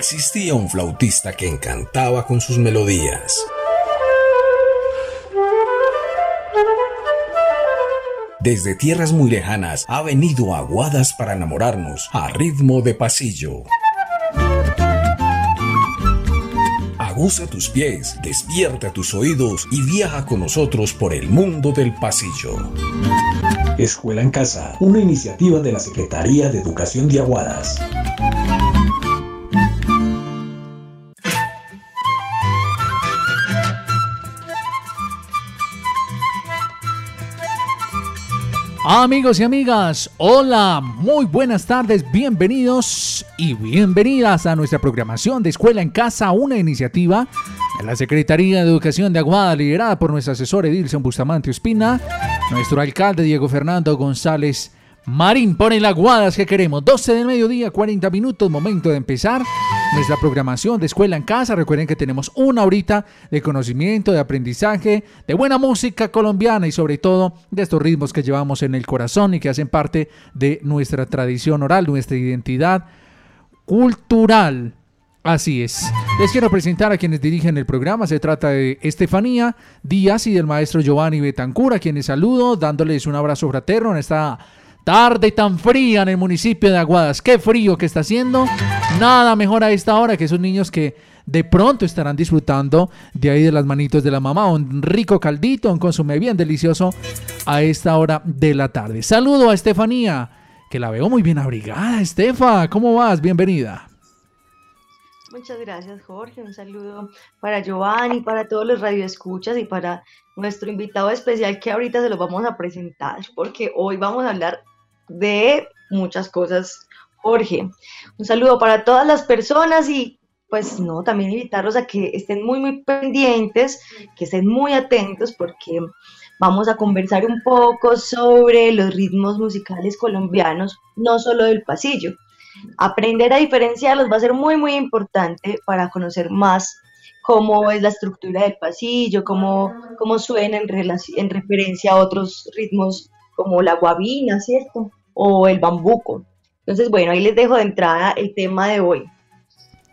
Existía un flautista que encantaba con sus melodías. Desde tierras muy lejanas ha venido aguadas para enamorarnos a ritmo de pasillo. Aguza tus pies, despierta tus oídos y viaja con nosotros por el mundo del pasillo. Escuela en Casa, una iniciativa de la Secretaría de Educación de Aguadas. Amigos y amigas, hola, muy buenas tardes, bienvenidos y bienvenidas a nuestra programación de Escuela en Casa, una iniciativa de la Secretaría de Educación de Aguada, liderada por nuestro asesor Edilson Bustamante Espina, nuestro alcalde Diego Fernando González Marín pone las guadas que queremos. 12 del mediodía, 40 minutos, momento de empezar nuestra programación de escuela en casa. Recuerden que tenemos una horita de conocimiento, de aprendizaje, de buena música colombiana y sobre todo de estos ritmos que llevamos en el corazón y que hacen parte de nuestra tradición oral, nuestra identidad cultural. Así es. Les quiero presentar a quienes dirigen el programa. Se trata de Estefanía Díaz y del maestro Giovanni Betancur, a quienes saludo, dándoles un abrazo fraterno en esta Tarde tan fría en el municipio de Aguadas. Qué frío que está haciendo. Nada mejor a esta hora que esos niños que de pronto estarán disfrutando de ahí de las manitos de la mamá. Un rico caldito, un consume bien delicioso a esta hora de la tarde. Saludo a Estefanía, que la veo muy bien abrigada. Estefa, ¿cómo vas? Bienvenida. Muchas gracias, Jorge. Un saludo para Giovanni, para todos los radioescuchas y para nuestro invitado especial que ahorita se lo vamos a presentar, porque hoy vamos a hablar de muchas cosas, Jorge. Un saludo para todas las personas y pues no, también invitarlos a que estén muy, muy pendientes, que estén muy atentos porque vamos a conversar un poco sobre los ritmos musicales colombianos, no solo del pasillo. Aprender a diferenciarlos va a ser muy, muy importante para conocer más cómo es la estructura del pasillo, cómo, cómo suena en, en referencia a otros ritmos como la guabina, ¿cierto? O el bambuco. Entonces, bueno, ahí les dejo de entrada el tema de hoy.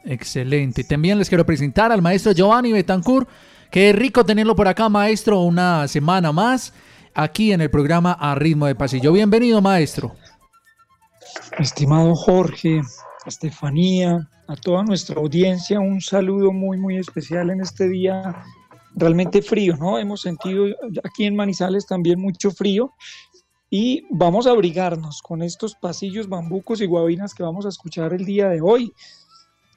Excelente. También les quiero presentar al maestro Giovanni Betancourt. Qué rico tenerlo por acá, maestro, una semana más aquí en el programa A Ritmo de Pasillo. Bienvenido, maestro. Estimado Jorge, Estefanía, a toda nuestra audiencia, un saludo muy, muy especial en este día realmente frío, ¿no? Hemos sentido aquí en Manizales también mucho frío y vamos a abrigarnos con estos pasillos bambucos y guabinas que vamos a escuchar el día de hoy.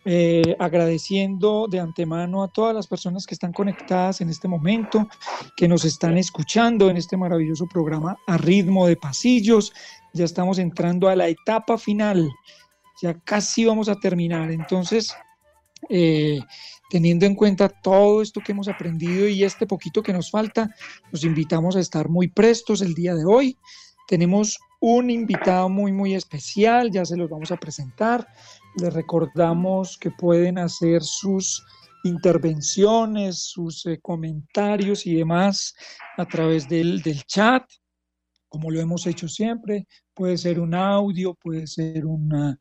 Eh, agradeciendo de antemano a todas las personas que están conectadas en este momento, que nos están escuchando en este maravilloso programa a ritmo de pasillos. Ya estamos entrando a la etapa final, ya casi vamos a terminar. Entonces, eh, teniendo en cuenta todo esto que hemos aprendido y este poquito que nos falta, nos invitamos a estar muy prestos el día de hoy tenemos un invitado muy, muy especial, ya se los vamos a presentar. Les recordamos que pueden hacer sus intervenciones, sus eh, comentarios y demás a través del, chat, como lo hemos hecho siempre. Puede ser un audio, puede ser un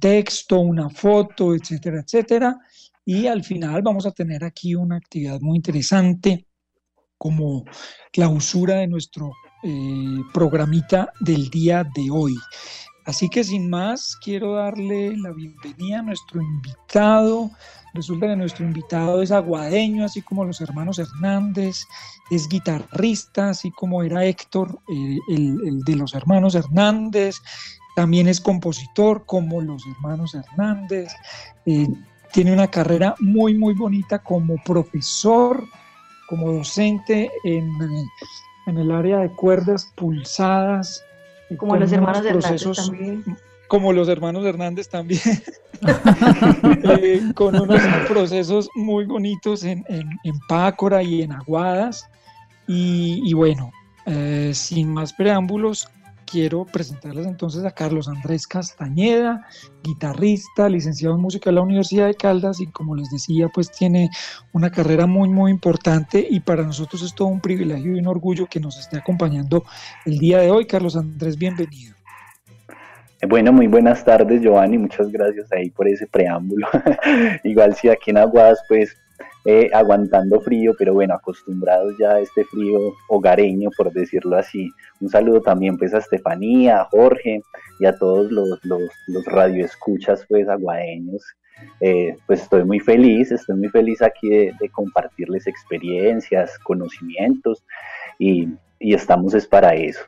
texto, una foto, etcétera, etcétera. Y al final vamos a tener aquí una actividad muy interesante como clausura de nuestro eh, programita del día de hoy. Así que sin más, quiero darle la bienvenida a nuestro invitado. Resulta que nuestro invitado es aguadeño, así como los hermanos Hernández, es guitarrista, así como era Héctor, eh, el, de los hermanos Hernández, también es compositor como los hermanos Hernández, eh, tiene una carrera muy, muy bonita como profesor, como docente en, en el área de cuerdas pulsadas. Como los hermanos procesos, Hernández también. Como los hermanos Hernández también. Eh, con unos procesos muy bonitos en, en, en Pácora y en Aguadas. Y, y bueno, eh, sin más preámbulos, quiero presentarles entonces a Carlos Andrés Castañeda, guitarrista, licenciado en música de la Universidad de Caldas y como les decía, pues tiene una carrera muy, muy importante y para nosotros es todo un privilegio y un orgullo que nos esté acompañando el día de hoy. Carlos Andrés, bienvenido. Bueno, muy buenas tardes, Giovanni. Muchas gracias ahí por ese preámbulo. Igual si aquí en Aguadas, pues eh, aguantando frío, pero bueno, acostumbrados ya a este frío hogareño, por decirlo así. Un saludo también pues a Estefanía, a Jorge y a todos los, los, radioescuchas pues aguadeños. Eh, pues estoy muy feliz, estoy muy feliz aquí de, compartirles experiencias, conocimientos y, y estamos es para eso.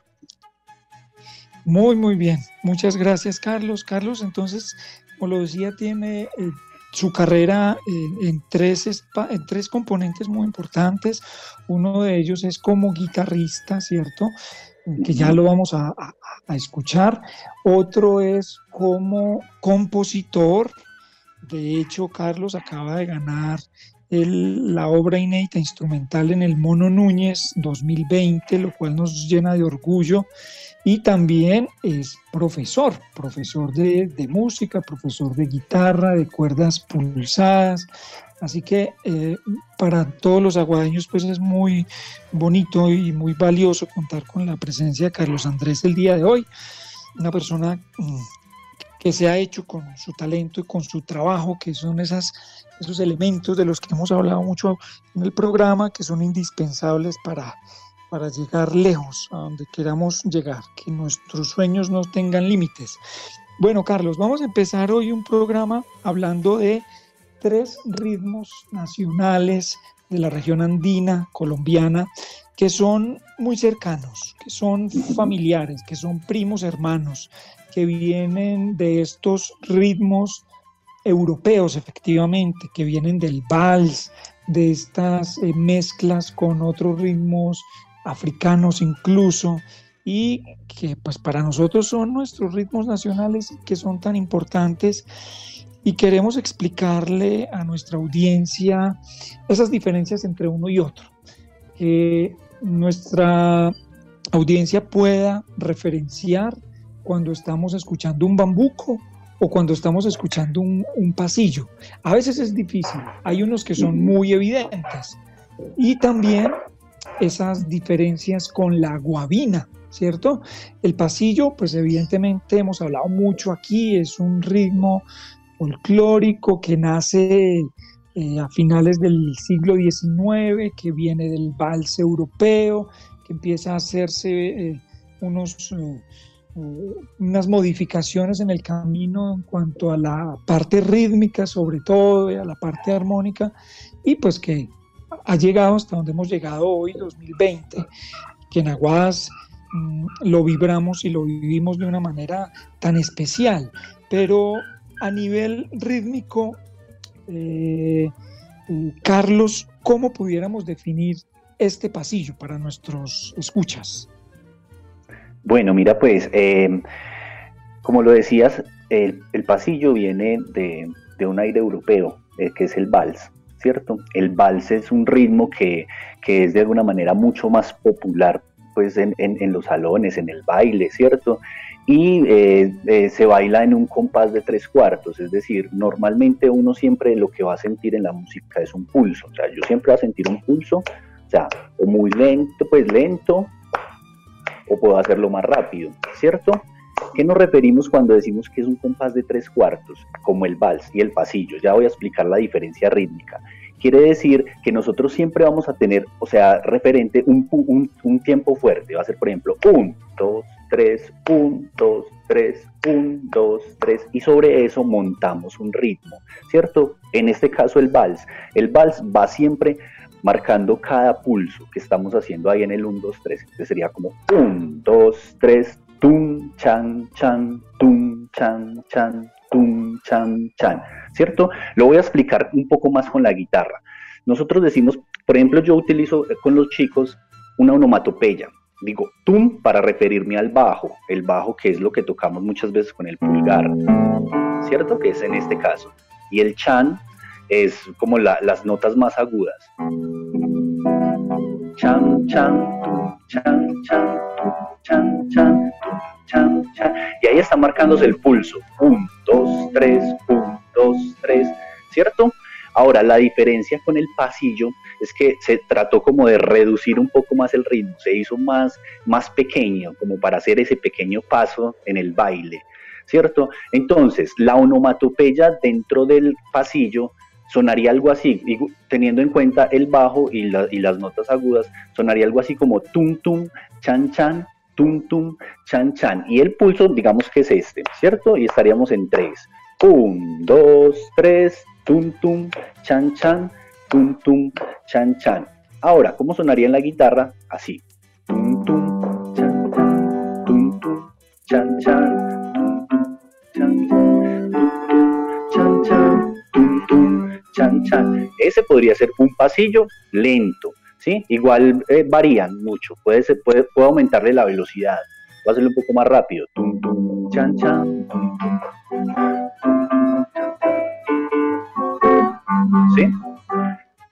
Muy, muy bien. Muchas gracias, Carlos. Carlos, entonces, como lo decía, tiene eh, su carrera en, tres, en tres componentes muy importantes. Uno de ellos es como guitarrista, ¿cierto? Que ya lo vamos a, escuchar. Otro es como compositor. De hecho, Carlos acaba de ganar la obra inédita instrumental en el Mono Núñez 2020, lo cual nos llena de orgullo y también es profesor, profesor de, música, profesor de guitarra, de cuerdas pulsadas. Así que eh, para todos los aguadeños pues es muy bonito y muy valioso contar con la presencia de Carlos Andrés el día de hoy, una persona mm, que se ha hecho con su talento y con su trabajo, que son esas, esos elementos de los que hemos hablado mucho en el programa, que son indispensables para para llegar lejos, a donde queramos llegar, que nuestros sueños no tengan límites. Bueno, Carlos, vamos a empezar hoy un programa hablando de tres ritmos nacionales de la región andina colombiana que son muy cercanos, que son familiares, que son primos hermanos, que vienen de estos ritmos europeos efectivamente, que vienen del vals, de estas eh, mezclas con otros ritmos africanos incluso, y que pues para nosotros son nuestros ritmos nacionales que son tan importantes. Y queremos explicarle a nuestra audiencia esas diferencias entre uno y otro, que nuestra audiencia pueda referenciar cuando estamos escuchando un bambuco o cuando estamos escuchando un, un pasillo. A veces es difícil, hay unos que son muy evidentes y también esas diferencias con la guabina, ¿cierto? El pasillo, pues evidentemente hemos hablado mucho aquí, es un ritmo folclórico que nace eh, a finales del siglo XIX, que viene del vals europeo, que empieza a hacerse eh, unos, eh, unas modificaciones en el camino en cuanto a la parte rítmica, sobre todo, y a la parte armónica, y pues que ha llegado hasta donde hemos llegado hoy, 2020, que en Aguas mm, lo vibramos y lo vivimos de una manera tan especial. Pero a nivel rítmico, eh, Carlos, ¿cómo pudiéramos definir este pasillo para nuestros escuchas? Bueno, mira, pues, eh, como lo decías, el, pasillo viene de, un aire europeo, eh, que es el vals. ¿cierto? El vals es un ritmo que, es de alguna manera mucho más popular pues en, los salones, en el baile, ¿cierto? Y eh, eh, se baila en un compás de tres cuartos, es decir, normalmente uno siempre lo que va a sentir en la música es un pulso, o sea, yo siempre voy a sentir un pulso, o sea, o muy lento, pues lento, o puedo hacerlo más rápido, ¿cierto? ¿Qué nos referimos cuando decimos que es un compás de tres cuartos, como el vals y el pasillo? Ya voy a explicar la diferencia rítmica. Quiere decir que nosotros siempre vamos a tener, o sea, referente un, un, tiempo fuerte. Va a ser, por ejemplo, 1, 2, 3, 1, 2, 3, 1, 2, 3, y sobre eso montamos un ritmo, ¿cierto? En este caso el vals. El vals va siempre marcando cada pulso que estamos haciendo ahí en el 1, 2, 3. Entonces sería como 1, 2, 3, tum, chan, chan, tum, chan, chan, tum, chan, chan, ¿cierto? Lo voy a explicar un poco más con la guitarra. Nosotros decimos, por ejemplo, yo utilizo con los chicos una onomatopeya. Digo tum para referirme al bajo, el bajo que es lo que tocamos muchas veces con el pulgar, ¿cierto? Que es en este caso. Y el chan es como las notas más agudas. Chan, chan, tum, chan, chan, tum, chan, chan, y ahí está marcándose el pulso. 1, 2, 3, 1, 2, 3, ¿cierto? Ahora, la diferencia con el pasillo es que se trató como de reducir un poco más el ritmo, se hizo más, más pequeño, como para hacer ese pequeño paso en el baile, ¿cierto? Entonces, la onomatopeya dentro del pasillo sonaría algo así, teniendo en cuenta el bajo y, y las notas agudas, sonaría algo así como tum tum, chan chan, tum, tum, chan, chan. Y el pulso, digamos que es este, ¿cierto? Y estaríamos en tres. Un, dos, tres, tum, tum, chan, chan, tum, tum, chan, chan. Ahora, ¿cómo sonaría en la guitarra? Así. Tum, tum, chan, chan, tum, tum, chan, chan, chan, chan. Ese podría ser un pasillo lento. ¿sí? Igual eh, varían mucho, puede, ser, puede, aumentarle la velocidad, voy a hacerlo un poco más rápido. chan, chan, ¿Sí?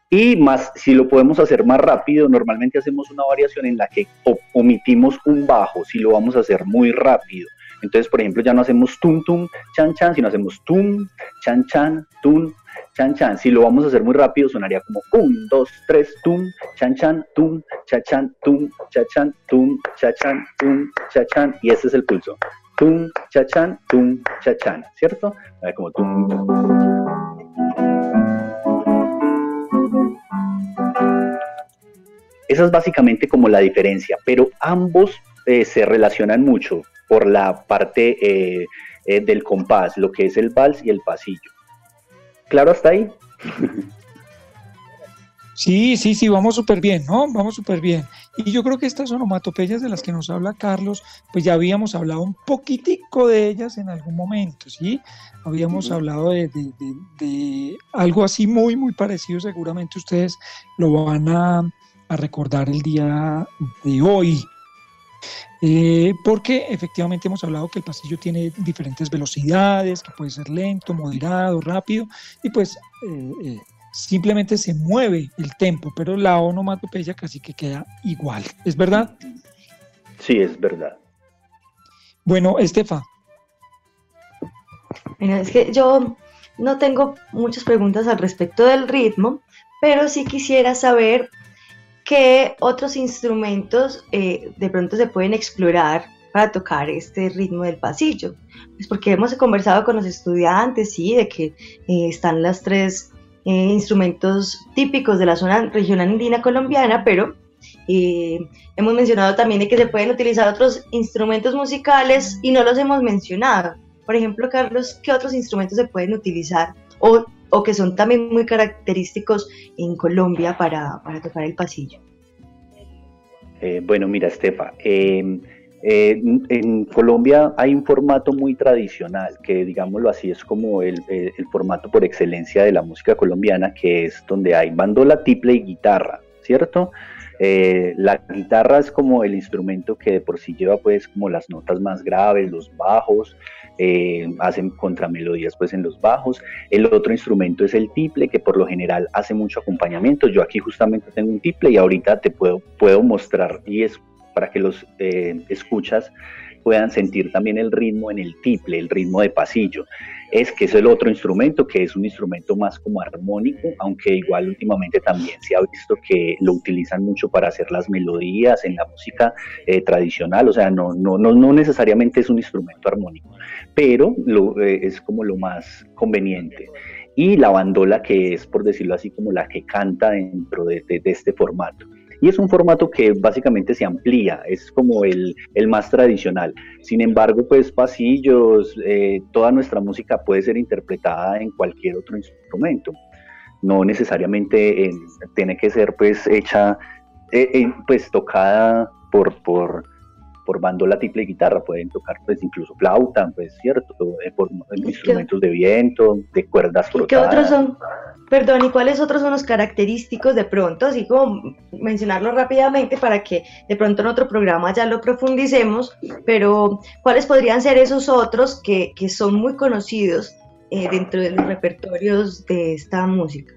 Y más, si lo podemos hacer más rápido, normalmente hacemos una variación en la que omitimos un bajo, si lo vamos a hacer muy rápido. Entonces, por ejemplo, ya no hacemos tum tum, chan chan, sino hacemos tum, chan chan, tum, chan chan. Si lo vamos a hacer muy rápido, sonaría como 1, 2, 3, tum, chan chan, tum, cha chan, tum, cha chan, tum, cha chan, tum, cha chan. Y este es el pulso. Tum, cha chan, tum, cha chan. ¿Cierto? Como tum. Esa es básicamente como la diferencia, pero ambos eh, se relacionan mucho por la parte eh, eh, del compás, lo que es el vals y el pasillo. ¿Claro hasta ahí? Sí, sí, sí, vamos súper bien, ¿no? Vamos súper bien. Y yo creo que estas onomatopeyas de las que nos habla Carlos, pues ya habíamos hablado un poquitico de ellas en algún momento, ¿sí? Habíamos hablado de, algo así muy, muy parecido, seguramente ustedes lo van a, a recordar el día de hoy, eh, porque efectivamente hemos hablado que el pasillo tiene diferentes velocidades, que puede ser lento, moderado, rápido, y pues eh, eh, simplemente se mueve el tempo, pero la onomatopeya casi que queda igual. ¿Es verdad? Sí, es verdad. Bueno, Estefa. Mira, es que yo no tengo muchas preguntas al respecto del ritmo, pero sí quisiera saber ¿Qué otros instrumentos eh, de pronto se pueden explorar para tocar este ritmo del pasillo? Pues porque hemos conversado con los estudiantes, sí, de que eh, están los tres eh, instrumentos típicos de la zona regional andina colombiana, pero hemos mencionado también de que se pueden utilizar otros instrumentos musicales y no los hemos mencionado. Por ejemplo, Carlos, ¿qué otros instrumentos se pueden utilizar o que son también muy característicos en Colombia para, tocar el pasillo? Eh, bueno, mira, Estefa, em, eh, en Colombia hay un formato muy tradicional, que digámoslo así, es como el, formato por excelencia de la música colombiana, que es donde hay bandola, tiple y guitarra, ¿cierto? Eh, la guitarra es como el instrumento que de por sí lleva pues como las notas más graves, los bajos, eh, hacen contramelodías pues en los bajos. El otro instrumento es el tiple, que por lo general hace mucho acompañamiento. Yo aquí justamente tengo un tiple y ahorita te puedo, puedo mostrar y es para que los eh, escuchas puedan sentir también el ritmo en el tiple, el ritmo de pasillo. Es que es el otro instrumento, que es un instrumento más como armónico, aunque igual últimamente también se ha visto que lo utilizan mucho para hacer las melodías en la música eh, tradicional, o sea, no, no, no, no, necesariamente es un instrumento armónico, pero lo, eh, es como lo más conveniente. Y la bandola que es, por decirlo así, como la que canta dentro de este formato y es un formato que básicamente se amplía, es como el, más tradicional. Sin embargo, pues pasillos, eh, toda nuestra música puede ser interpretada en cualquier otro instrumento. No necesariamente tiene que ser pues hecha, eh, pues tocada por, por, por bandola, tiple y guitarra, pueden tocar pues incluso flauta, pues cierto, eh, por instrumentos de viento, de cuerdas frotadas. ¿Qué otros son? Perdón, ¿y cuáles otros son los característicos de pronto? Así como mencionarlo rápidamente para que de pronto en otro programa ya lo profundicemos, pero ¿cuáles podrían ser esos otros que, que son muy conocidos eh, dentro de los repertorios de esta música?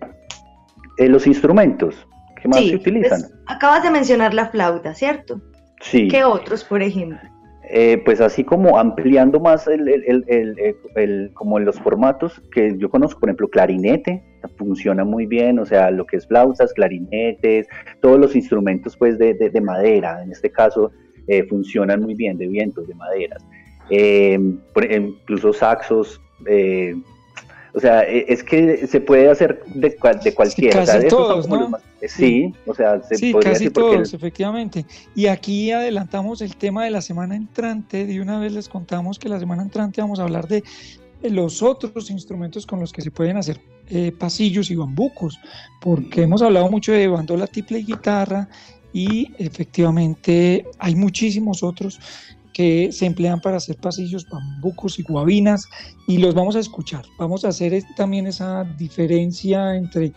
Eh, los instrumentos que más se utilizan. Pues, acabas de mencionar la flauta, ¿cierto? Sí. ¿Qué otros, por ejemplo? Eh, pues así como ampliando más el, el, el, el, como los formatos que yo conozco, por ejemplo, clarinete, funciona muy bien, o sea, lo que es flautas, clarinetes, todos los instrumentos pues de, de, madera, en este caso, eh, funcionan muy bien, de vientos, de maderas. Eh, incluso saxos, o sea, e, es que se puede hacer de, de cualquiera. casi todos, ¿no? Sí, o sea, se sí, casi todos, efectivamente. Y aquí adelantamos el tema de la semana entrante. De una vez les contamos que la semana entrante vamos a hablar de los otros instrumentos con los que se pueden hacer eh, pasillos y bambucos, porque hemos hablado mucho de bandola, tiple y guitarra, y efectivamente hay muchísimos otros que se emplean para hacer pasillos, bambucos y guabinas y los vamos a escuchar. Vamos a hacer también esa diferencia entre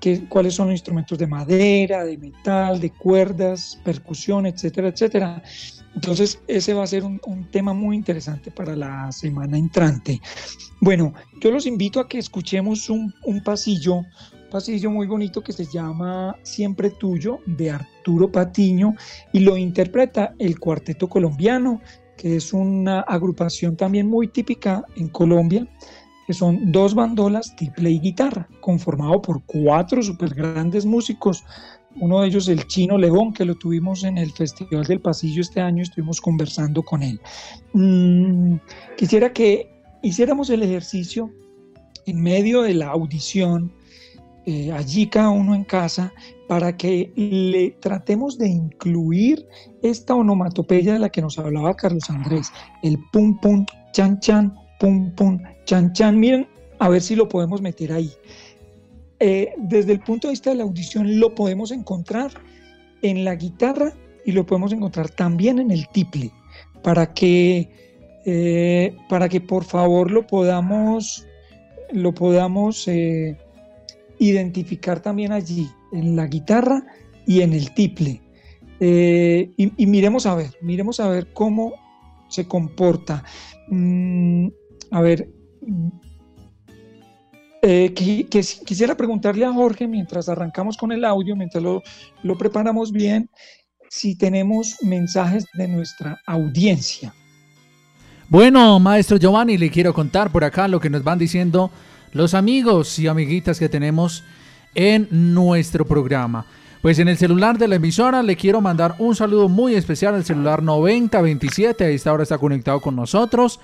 qué, cuáles son los instrumentos de madera, de metal, de cuerdas, percusión, etcétera, etcétera. Entonces ese va a ser un, un tema muy interesante para la semana entrante. Bueno, yo los invito a que escuchemos un, un pasillo pasillo muy bonito que se llama Siempre Tuyo de Arturo Patiño y lo interpreta el Cuarteto Colombiano, que es una agrupación también muy típica en Colombia, que son dos bandolas, triple y guitarra, conformado por cuatro super grandes músicos. Uno de ellos el Chino León, que lo tuvimos en el Festival del Pasillo este año, estuvimos conversando con él. Mm, quisiera que hiciéramos el ejercicio en medio de la audición eh, allí cada uno en casa para que le tratemos de incluir esta onomatopeya de la que nos hablaba Carlos Andrés, el pum pum chan chan, pum pum chan chan. Miren, a ver si lo podemos meter ahí. Eh, desde el punto de vista de la audición lo podemos encontrar en la guitarra y lo podemos encontrar también en el tiple, para que, eh, para que por favor lo podamos, lo podamos identificar también allí, en la guitarra y en el tiple. Eh, y, miremos a ver, miremos a ver cómo se comporta. Mm, a ver, eh, quisiera preguntarle a Jorge mientras arrancamos con el audio, mientras lo, preparamos bien, si tenemos mensajes de nuestra audiencia. Bueno, maestro Giovanni, le quiero contar por acá lo que nos van diciendo los amigos y amiguitas que tenemos en nuestro programa. Pues en el celular de la emisora le quiero mandar un saludo muy especial al celular 9027, a esta hora está conectado con nosotros.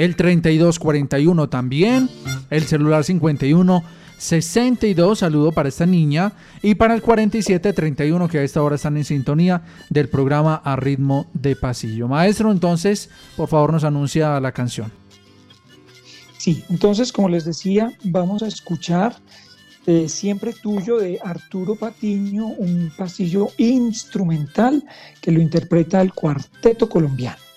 El 3241 también, el celular 51 62, saludo para esta niña, y para el 4731 que a esta hora están en sintonía del programa A Ritmo de Pasillo. Maestro, entonces, por favor nos anuncia la canción. Sí, entonces, como les decía, vamos a escuchar eh, Siempre Tuyo de Arturo Patiño, un pasillo instrumental que lo interpreta el cuarteto colombiano.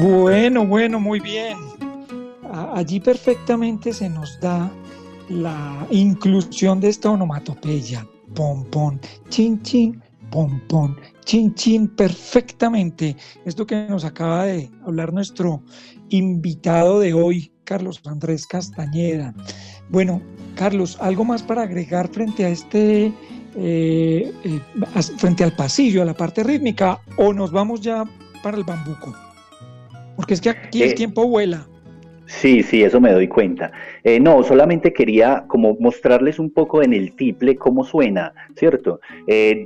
Bueno, bueno, muy bien. Allí perfectamente se nos da la inclusión de esta onomatopeya. Pom, pom, chin, chin, pom, pom, chin, chin, perfectamente. Esto que nos acaba de hablar nuestro invitado de hoy, Carlos Andrés Castañeda. Bueno, Carlos, ¿algo más para agregar frente a este, eh, eh, frente al pasillo, a la parte rítmica, o nos vamos ya para el bambuco? Porque es que aquí el eh, tiempo vuela. Sí, sí, eso me doy cuenta. no, solamente quería como mostrarles un poco en el tiple cómo suena, ¿cierto?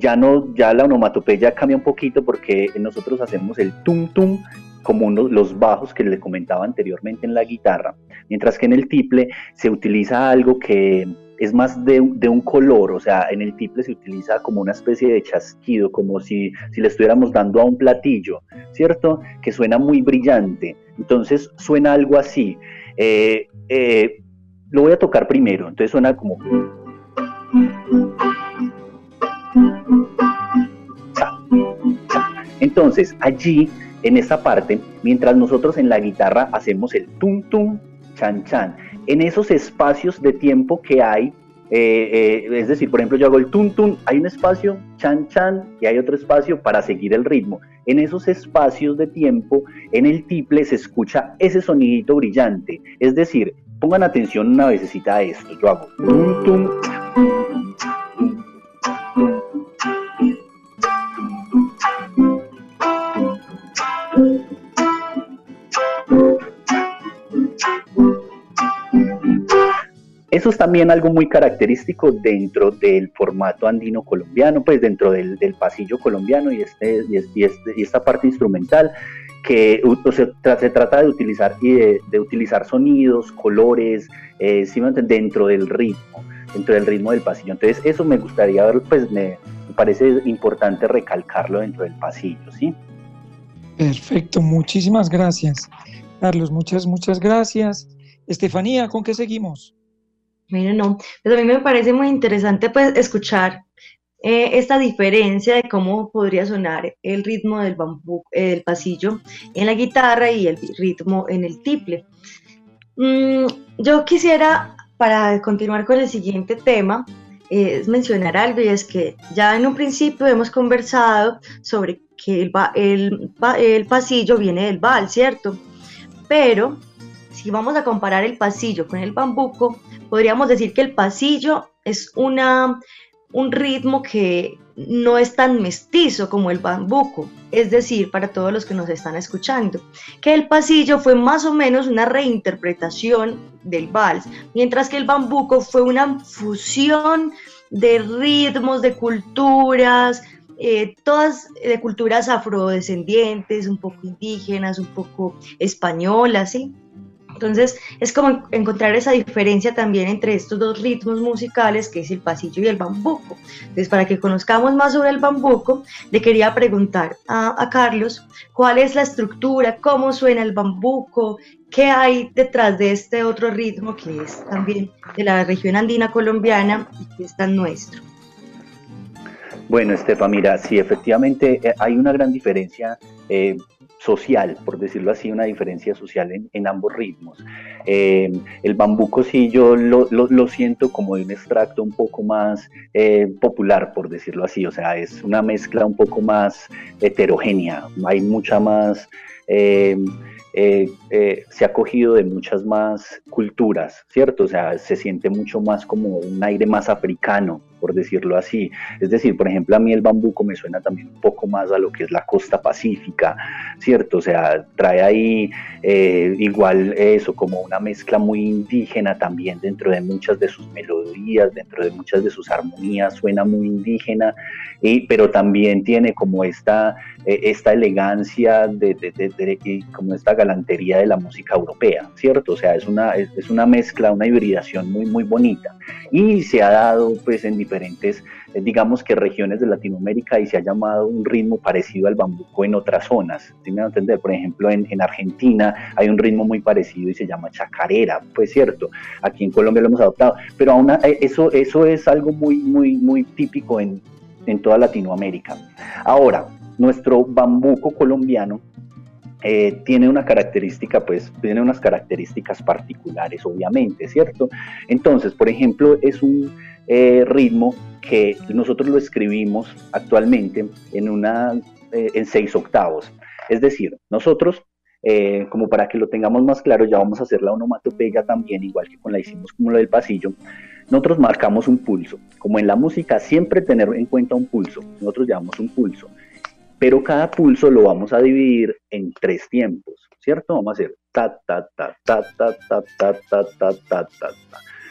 ya no, ya la onomatopeya cambia un poquito porque nosotros hacemos el tum tum como uno, los bajos que le comentaba anteriormente en la guitarra, mientras que en el tiple se utiliza algo que es más de, un color, o sea, en el tiple se utiliza como una especie de chasquido, como si, si le estuviéramos dando a un platillo, ¿cierto? Que suena muy brillante. Entonces suena algo así. Eh, eh, lo voy a tocar primero, entonces suena como... Entonces allí en esta parte, mientras nosotros en la guitarra hacemos el tum tum, chan chan, en esos espacios de tiempo que hay, eh, eh, es decir, por ejemplo, yo hago el tum tum, hay un espacio, chan chan, y hay otro espacio para seguir el ritmo. En esos espacios de tiempo, en el tiple se escucha ese sonidito brillante. Es decir, pongan atención una vecesita a esto. Yo hago tum tum, Eso es también algo muy característico dentro del formato andino colombiano, pues dentro del, pasillo colombiano y, este, y, este, y, esta parte instrumental que se, trata de utilizar, y de, utilizar sonidos, colores, eh, dentro del ritmo, dentro del ritmo del pasillo. Entonces eso me gustaría ver, pues me, me parece importante recalcarlo dentro del pasillo, ¿sí? Perfecto, muchísimas gracias. Carlos, muchas, muchas gracias. Estefanía, ¿con qué seguimos? Mira, no, pero a mí me parece muy interesante pues escuchar eh, esta diferencia de cómo podría sonar el ritmo del bambú, el pasillo en la guitarra y el ritmo en el tiple. Mm, yo quisiera, para continuar con el siguiente tema, es mencionar algo y es que ya en un principio hemos conversado sobre que el, el pasillo viene del bal, ¿cierto? Pero si vamos a comparar el pasillo con el bambuco, podríamos decir que el pasillo es una, un ritmo que no es tan mestizo como el bambuco, es decir, para todos los que nos están escuchando, que el pasillo fue más o menos una reinterpretación del vals, mientras que el bambuco fue una fusión de ritmos, de culturas, eh, todas de culturas afrodescendientes, un poco indígenas, un poco españolas, ¿sí? Entonces es como encontrar esa diferencia también entre estos dos ritmos musicales que es el pasillo y el bambuco. Entonces para que conozcamos más sobre el bambuco, le quería preguntar a, Carlos cuál es la estructura, cómo suena el bambuco, qué hay detrás de este otro ritmo que es también de la región andina colombiana y que es tan nuestro. Bueno, Estefa, mira, sí, efectivamente eh, hay una gran diferencia. Eh, social, por decirlo así, una diferencia social en, ambos ritmos. Eh, el bambuco sí yo lo, lo, siento como un extracto un poco más eh, popular, por decirlo así, o sea, es una mezcla un poco más heterogénea, hay mucha más... Eh, se ha cogido de muchas más culturas, ¿cierto? O sea, se siente mucho más como un aire más africano, por decirlo así. Es decir, por ejemplo, a mí el bambuco me suena también un poco más a lo que es la costa pacífica, ¿cierto? O sea, trae ahí eh, igual eso, como una mezcla muy indígena también dentro de muchas de sus melodías, dentro de muchas de sus armonías, suena muy indígena, y, pero también tiene como esta, eh, esta elegancia de, de, como esta galantería de la música europea, ¿cierto? O sea, es una, es, es una mezcla, una hibridación muy, muy bonita. Y se ha dado pues en diferentes diferentes, eh, digamos que regiones de Latinoamérica y se ha llamado un ritmo parecido al bambuco en otras zonas. ¿sí me entender? Por ejemplo, en, Argentina hay un ritmo muy parecido y se llama chacarera, pues cierto. Aquí en Colombia lo hemos adoptado, pero aún eh, eso, eso es algo muy, muy, muy típico en, en toda Latinoamérica. Ahora, nuestro bambuco colombiano eh, tiene una característica, pues tiene unas características particulares, obviamente, ¿cierto? Entonces, por ejemplo, es un eh, ritmo que nosotros lo escribimos actualmente en, una, eh, en seis octavos. Es decir, nosotros, como para que lo tengamos más claro, ya vamos a hacer la onomatopeya también, igual que con la hicimos como lo del pasillo. Nosotros marcamos un pulso. Como en la música, siempre tener en cuenta un pulso. Nosotros llamamos un pulso pero cada pulso lo vamos a dividir en tres tiempos, ¿cierto? Vamos a hacer ta, ta, ta, ta, ta, ta, ta, ta, ta, ta, ta,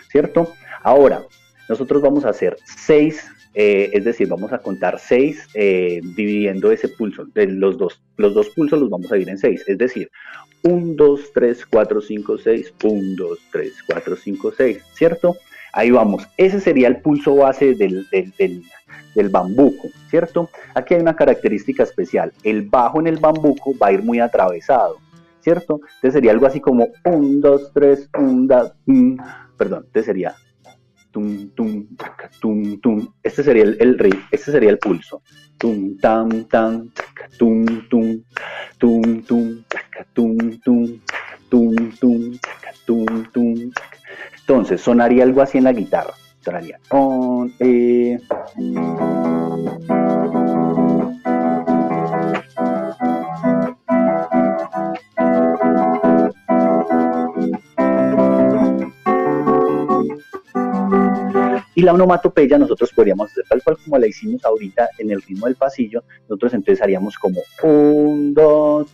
¿cierto? Ahora, nosotros vamos a hacer seis, es decir, vamos a contar seis dividiendo ese pulso. De los, dos, los dos pulsos los vamos a dividir en seis, es decir, 1, 2, 3, 4, 5, 6, 1, 2, 3, 4, 5, 6, ¿cierto? Ahí vamos. Ese sería el pulso base del, del, del, del, bambuco, ¿cierto? Aquí hay una característica especial. El bajo en el bambuco va a ir muy atravesado, ¿cierto? Entonces sería algo así como un, dos, tres, un, da, un. Perdón, entonces sería tum, tum, taca, tum, tum. Este sería el, el ritmo, este sería el pulso. Tum, tam, tam, taca, tum, tum, tum, tum, taca, tum, tum, tum, tum, tum, tum, tum. Entonces sonaría algo así en la guitarra. Sonaría on, la onomatopeya nosotros podríamos hacer tal cual como la hicimos ahorita en el ritmo del pasillo, nosotros entonces haríamos como un, dos,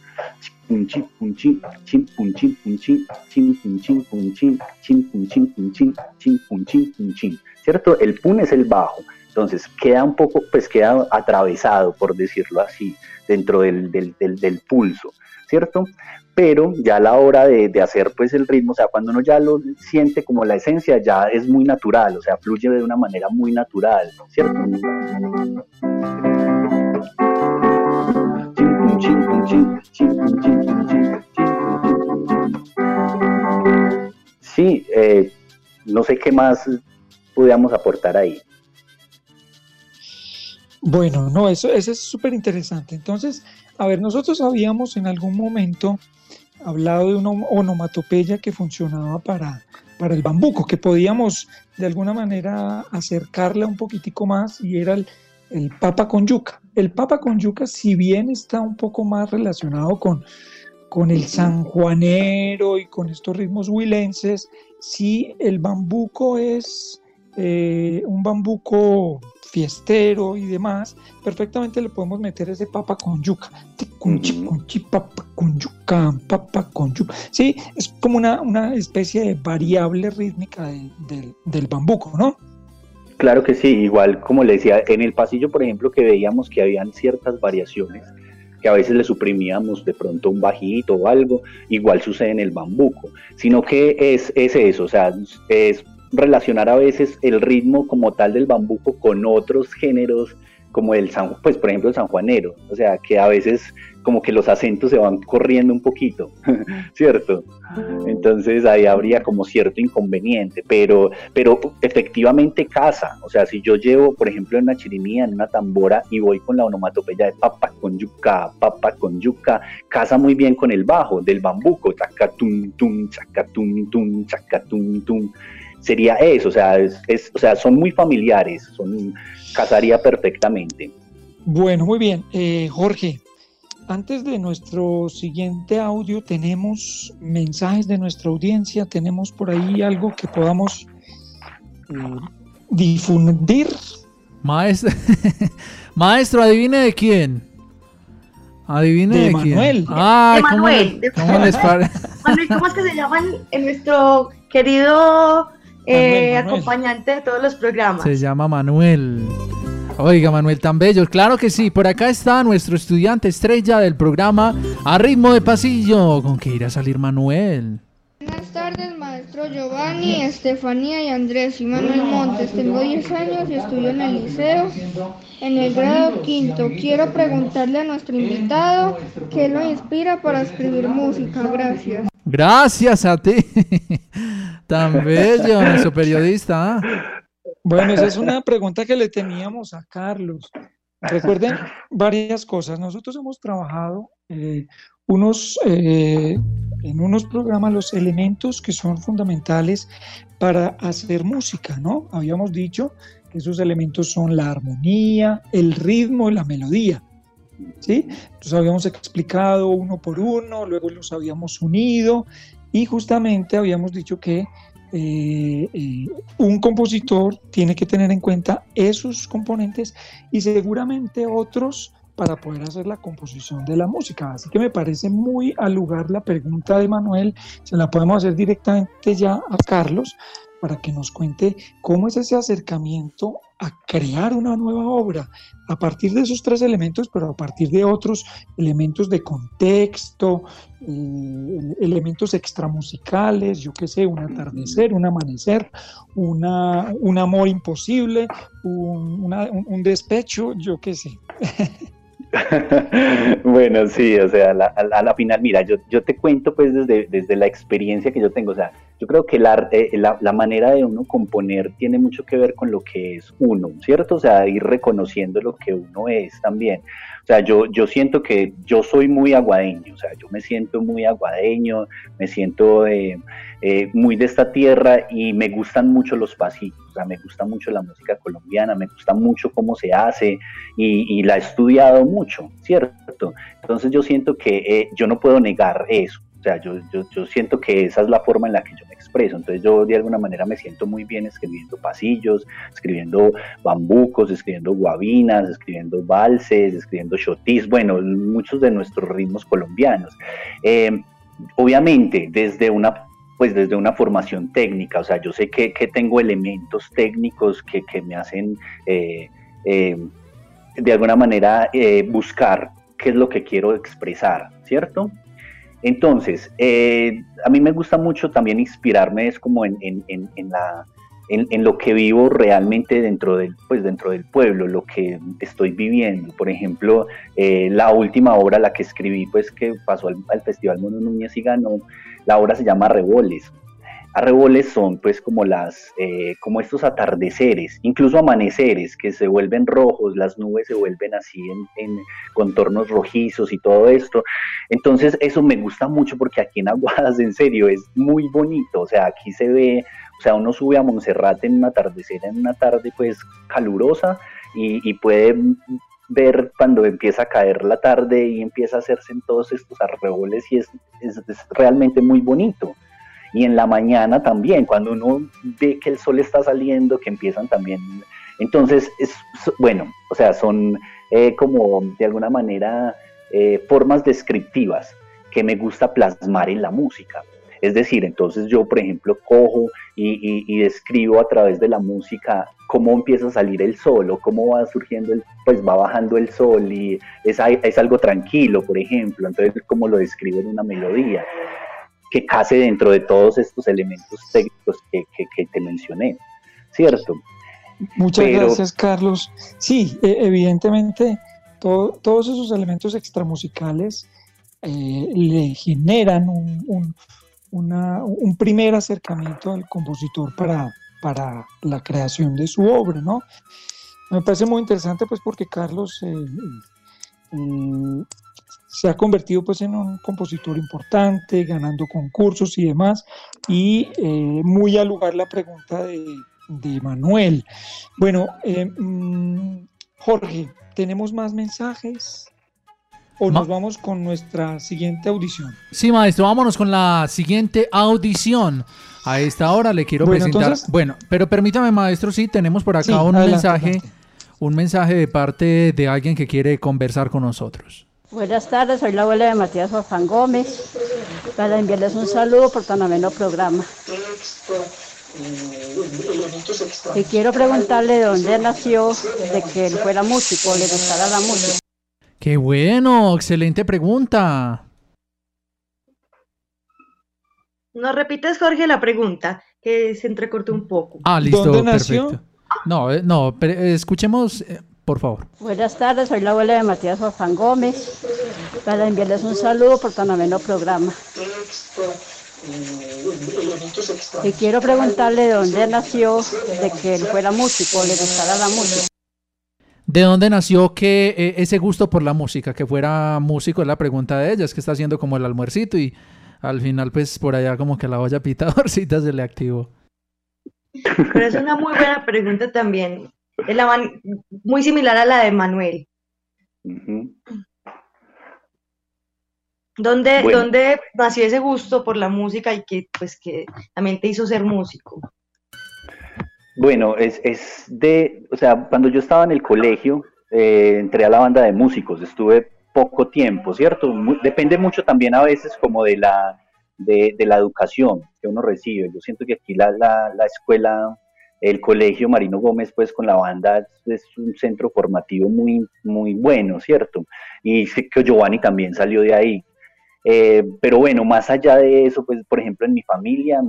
punchi, punchi, chin, punchi, punchi, chin, punchin, punchin, chin, punchin, punchin, chin, punchin, punchin, ¿cierto? El pun es el bajo, entonces queda un poco, pues queda atravesado, por decirlo así, dentro del, del, pulso, ¿cierto? Pero ya a la hora de, hacer pues el ritmo, o sea, cuando uno ya lo siente como la esencia, ya es muy natural, o sea, fluye de una manera muy natural, ¿cierto? Sí, eh, no sé qué más pudiéramos aportar ahí. Bueno, no, eso, eso es súper interesante. Entonces, a ver, nosotros habíamos en algún momento hablado de una onomatopeya que funcionaba para, para el bambuco, que podíamos de alguna manera acercarla un poquitico más y era el, el papa con yuca. El papa con yuca, si bien está un poco más relacionado con, con el sanjuanero y con estos ritmos huilenses, sí el bambuco es eh, un bambuco fiestero y demás, perfectamente le podemos meter ese papa con yuca. papa con yuca, papa con yuca. Sí, es como una, una especie de variable rítmica del bambuco, ¿no? Claro que sí, igual como le decía, en el pasillo, por ejemplo, que veíamos que habían ciertas variaciones, que a veces le suprimíamos de pronto un bajito o algo, igual sucede en el bambuco, sino que es, es eso, o sea, es relacionar a veces el ritmo como tal del bambuco con otros géneros como el San, pues por ejemplo el sanjuanero, o sea, que a veces como que los acentos se van corriendo un poquito, ¿cierto? Entonces ahí habría como cierto inconveniente, pero, pero efectivamente casa, o sea, si yo llevo, por ejemplo, en una chirimía, en una tambora y voy con la onomatopeya de papa con yuca, papa con yuca, casa muy bien con el bajo del bambuco, chacatum, tum, chacatum, tum, chacatum, tum, sería eso, o sea, es, o sea, son muy familiares, son, casaría perfectamente. Bueno, muy bien. Eh, Jorge, antes de nuestro siguiente audio tenemos mensajes de nuestra audiencia, tenemos por ahí algo que podamos eh, difundir. Maestro, maestro, adivine de quién. Adivine de, Manuel. quién. Ay, ¿cómo, Manuel. ¿cómo les Manuel, ¿cómo es que se llaman en nuestro querido eh, acompañante de todos los programas? Se llama Manuel. Oiga, Manuel, tan bello. Claro que sí. Por acá está nuestro estudiante estrella del programa A Ritmo de Pasillo. ¿Con qué irá a salir Manuel? Buenas tardes, maestro Giovanni, Estefanía y Andrés. Y Manuel Montes. Tengo 10 años y estudio en el liceo, en el grado quinto. Quiero preguntarle a nuestro invitado qué lo inspira para escribir música. Gracias. Gracias a ti. Tan bello, nuestro periodista. ¿ah? Bueno, esa es una pregunta que le teníamos a Carlos. Recuerden varias cosas. Nosotros hemos trabajado eh, unos, eh, en unos programas los elementos que son fundamentales para hacer música, ¿no? Habíamos dicho que esos elementos son la armonía, el ritmo y la melodía. ¿Sí? Los habíamos explicado uno por uno, luego los habíamos unido y justamente habíamos dicho que eh, eh, un compositor tiene que tener en cuenta esos componentes y seguramente otros para poder hacer la composición de la música. Así que me parece muy al lugar la pregunta de Manuel, se la podemos hacer directamente ya a Carlos para que nos cuente cómo es ese acercamiento a crear una nueva obra a partir de esos tres elementos, pero a partir de otros elementos de contexto, eh, elementos extramusicales, yo qué sé, un atardecer, un amanecer, una, un amor imposible, un, un despecho, yo qué sé. bueno, sí, o sea, a la, final, mira, yo, yo te cuento pues desde, desde la experiencia que yo tengo, o sea, yo creo que la, la, manera de uno componer tiene mucho que ver con lo que es uno, ¿cierto? O sea, ir reconociendo lo que uno es también. O sea, yo, yo siento que yo soy muy aguadeño, o sea, yo me siento muy aguadeño, me siento eh, eh, muy de esta tierra y me gustan mucho los pasillos, o sea, me gusta mucho la música colombiana, me gusta mucho cómo se hace y, la he estudiado mucho, ¿cierto? Entonces yo siento que eh, yo no puedo negar eso. O sea, yo, yo, yo, siento que esa es la forma en la que yo expreso. Entonces yo de alguna manera me siento muy bien escribiendo pasillos, escribiendo bambucos, escribiendo guabinas, escribiendo valses, escribiendo chotis, bueno, muchos de nuestros ritmos colombianos. Eh, obviamente, desde una pues desde una formación técnica, o sea, yo sé que, que tengo elementos técnicos que, que me hacen eh, eh, de alguna manera buscar qué es lo que quiero expresar, ¿cierto? Entonces, eh, a mí me gusta mucho también inspirarme, es como en, la, en, lo que vivo realmente dentro del, pues dentro del pueblo, lo que estoy viviendo. Por ejemplo, eh, la última obra, la que escribí, pues que pasó al, al Festival Mono Núñez y ganó, la obra se llama Reboles arreboles son pues como las eh, como estos atardeceres incluso amaneceres que se vuelven rojos las nubes se vuelven así en, contornos rojizos y todo esto. Entonces eso me gusta mucho porque aquí en Aguadas en serio es muy bonito. O sea aquí se ve o sea uno sube a Monserrate en un atardecer en una tarde pues calurosa y, puede ver cuando empieza a caer la tarde y empieza a hacerse en todos estos arreboles y es realmente muy bonito y en la mañana también, cuando uno ve que el sol está saliendo, que empiezan también. Entonces, es, bueno, o sea, son eh, como de alguna manera eh, formas descriptivas que me gusta plasmar en la música. Es decir, entonces yo, por ejemplo, cojo y, describo a través de la música cómo empieza a salir el sol o cómo va surgiendo, el, pues va bajando el sol y es, es algo tranquilo, por ejemplo. Entonces, cómo lo describo en una melodía que case dentro de todos estos elementos técnicos que, te mencioné, ¿cierto? Muchas gracias, Carlos. Sí, e, evidentemente, todos esos elementos extramusicales eh, le generan un, un, primer acercamiento al compositor para, para la creación de su obra, ¿no? Me parece muy interesante, pues, porque Carlos eh, eh, se ha convertido pues en un compositor importante, ganando concursos y demás. Y eh, muy al lugar la pregunta de, Manuel. Bueno, eh, mm, Jorge, ¿tenemos más mensajes? ¿O nos vamos con nuestra siguiente audición? Sí, maestro, vámonos con la siguiente audición. A esta hora le quiero presentar. Bueno, pero permítame, maestro, sí, tenemos por acá un mensaje, un mensaje de parte de alguien que quiere conversar con nosotros. Buenas tardes, soy la abuela de Matías Juan Gómez. Para enviarles un saludo por tan ameno programa. Y quiero preguntarle de dónde nació, de que él fuera músico, le gustara la música. Qué bueno, excelente pregunta. ¿No repites, Jorge, la pregunta, que se entrecortó un poco. Ah, listo, ¿Dónde nació? No, eh, no, escuchemos eh, por favor. Buenas tardes, soy la abuela de Matías Juan Gómez. Para enviarles un saludo por tan ameno programa. Y quiero preguntarle de dónde nació, de que él fuera músico, le gustara la música. ¿De dónde nació que eh, ese gusto por la música? Que fuera músico es la pregunta de ella, es que está haciendo como el almuercito y al final pues por allá como que la olla pitadorcita se le activó. Pero es una muy buena pregunta también. Es la muy similar a la de Manuel. ¿Dónde, nació ese gusto por la música y que pues que también te hizo ser músico? Bueno, es, es de, o sea, cuando yo estaba en el colegio, eh, entré a la banda de músicos, estuve poco tiempo, ¿cierto? depende mucho también a veces como de la, de, la educación que uno recibe. Yo siento que aquí la, la, escuela, el colegio Marino Gómez, pues con la banda es un centro formativo muy, muy bueno, ¿cierto? Y que Giovanni también salió de ahí. Eh, pero bueno, más allá de eso, pues por ejemplo en mi familia,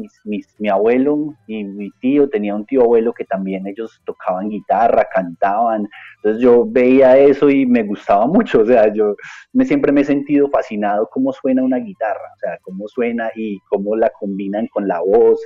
mi abuelo y mi tío, tenía un tío abuelo que también ellos tocaban guitarra, cantaban, entonces yo veía eso y me gustaba mucho, o sea, yo me, siempre me he sentido fascinado cómo suena una guitarra, o sea, cómo suena y cómo la combinan con la voz,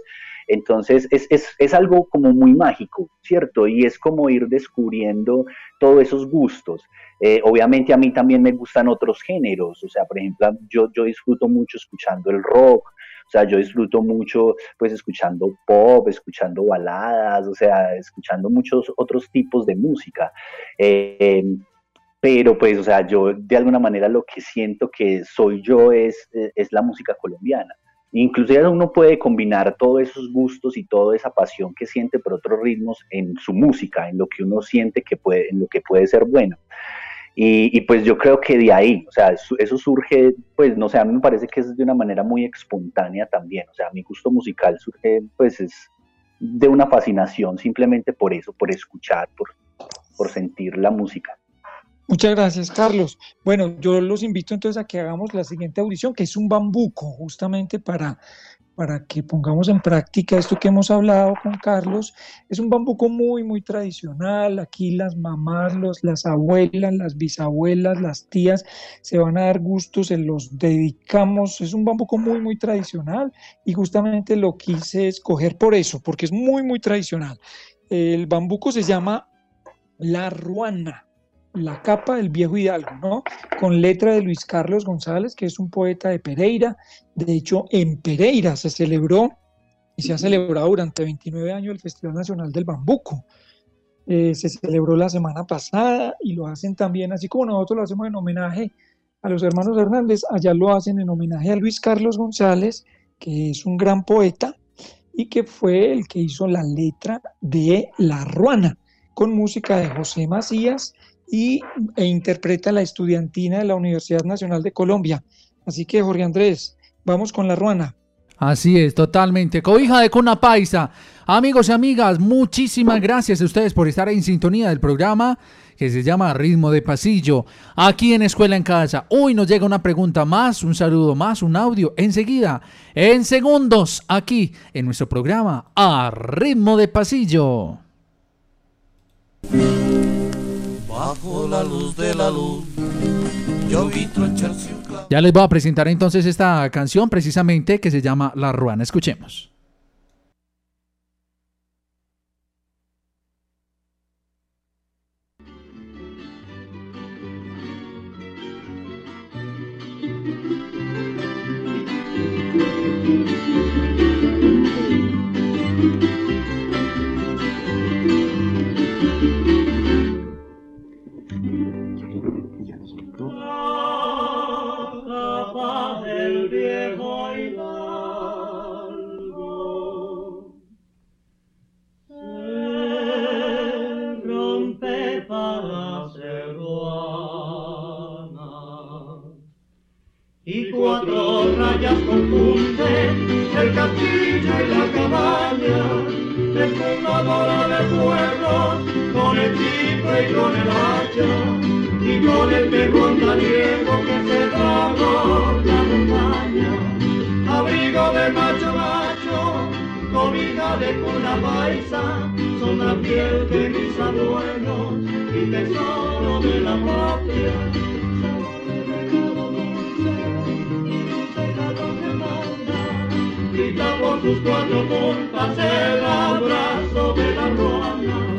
entonces es, es, es, algo como muy mágico, ¿cierto? Y es como ir descubriendo todos esos gustos. Eh, obviamente a mí también me gustan otros géneros, o sea, por ejemplo, yo, yo disfruto mucho escuchando el rock, o sea, yo disfruto mucho pues escuchando pop, escuchando baladas, o sea, escuchando muchos otros tipos de música. Eh, pero pues, o sea, yo de alguna manera lo que siento que soy yo es, es la música colombiana. Inclusive uno puede combinar todos esos gustos y toda esa pasión que siente por otros ritmos en su música, en lo que uno siente que puede, en lo que puede ser bueno. Y, pues yo creo que de ahí, o sea, eso, surge, pues no sé, a mí me parece que es de una manera muy espontánea también, o sea, mi gusto musical surge, pues es de una fascinación simplemente por eso, por escuchar, por, por sentir la música. Muchas gracias, Carlos. Bueno, yo los invito entonces a que hagamos la siguiente audición, que es un bambuco, justamente para, para que pongamos en práctica esto que hemos hablado con Carlos. Es un bambuco muy, muy tradicional. Aquí las mamás, los, las abuelas, las bisabuelas, las tías se van a dar gustos, se los dedicamos. Es un bambuco muy, muy tradicional y justamente lo quise escoger por eso, porque es muy, muy tradicional. El bambuco se llama la ruana la capa del viejo Hidalgo, ¿no? Con letra de Luis Carlos González, que es un poeta de Pereira. De hecho, en Pereira se celebró y se ha celebrado durante 29 años el Festival Nacional del Bambuco. Eh, se celebró la semana pasada y lo hacen también, así como nosotros lo hacemos en homenaje a los hermanos Hernández, allá lo hacen en homenaje a Luis Carlos González, que es un gran poeta y que fue el que hizo la letra de La Ruana, con música de José Macías y, e interpreta la estudiantina de la Universidad Nacional de Colombia. Así que, Jorge Andrés, vamos con la ruana. Así es, totalmente. Cobija de Cuna Paisa. Amigos y amigas, muchísimas gracias a ustedes por estar en sintonía del programa que se llama Ritmo de Pasillo, aquí en Escuela en Casa. Hoy nos llega una pregunta más, un saludo más, un audio enseguida, en segundos, aquí en nuestro programa a Ritmo de Pasillo bajo la luz de la luz. Yo vi Ya les voy a presentar entonces esta canción precisamente que se llama La Ruana. Escuchemos. Y cuatro rayas confunden el castillo y la cabaña, el fundador de pueblo con el chifre y con el hacha, y con el perro andariego que se tragó la montaña, abrigo de macho macho, comida de cuna paisa, son la piel de mis abuelos y tesoro de la patria.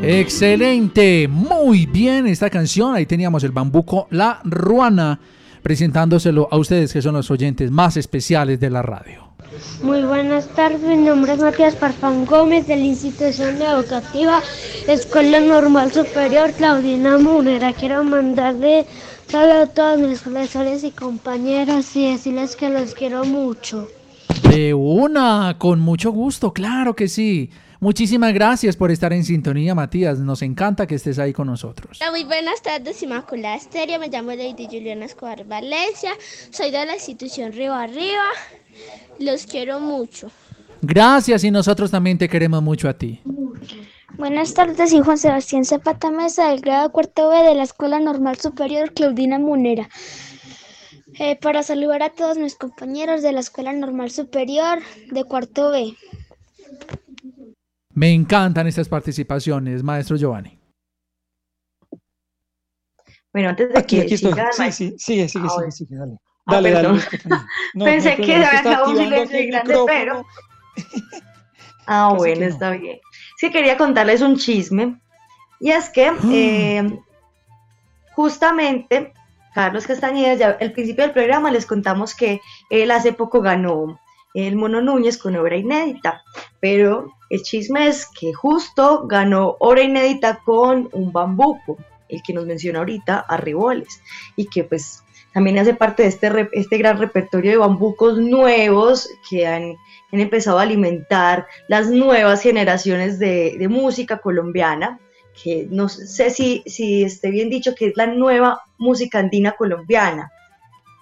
Excelente, muy bien esta canción. Ahí teníamos el bambuco La Ruana presentándoselo a ustedes que son los oyentes más especiales de la radio. Muy buenas tardes, mi nombre es Matías Parfán Gómez de la institución educativa Escuela Normal Superior Claudina Munera. Quiero mandarle saludos a todos mis profesores y compañeros y decirles que los quiero mucho. De una, con mucho gusto, claro que sí. Muchísimas gracias por estar en sintonía, Matías. Nos encanta que estés ahí con nosotros. Hola, muy buenas tardes, Inmaculada Estéreo. Me llamo Lady Juliana Escobar Valencia. Soy de la institución Río Arriba. Los quiero mucho. Gracias y nosotros también te queremos mucho a ti. Buenas tardes, soy Juan Sebastián Zapata Mesa del grado cuarto B de la Escuela Normal Superior Claudina Munera. Eh, para saludar a todos mis compañeros de la Escuela Normal Superior de cuarto B. Me encantan estas participaciones, maestro Giovanni. Bueno, antes de Aquí, que aquí estoy. siga, Sí, sí, sigue, sigue, sigue, sigue, dale. Ah, Dale, dale. perdón. Estefanía. No, Pensé no que es había está acabado un silencio grande, pero... Ah, Casi bueno, que no. está bien. Sí, quería contarles un chisme. Y es que eh, justamente Carlos Castañeda, ya al principio del programa les contamos que él hace poco ganó el Mono Núñez con obra inédita, pero el chisme es que justo ganó obra inédita con un bambuco, el que nos menciona ahorita, Arriboles, y que pues también hace parte de este, este gran repertorio de bambucos nuevos que han, empezado a alimentar las nuevas generaciones de música colombiana, que no sé si, si esté bien dicho, que es la nueva música andina colombiana.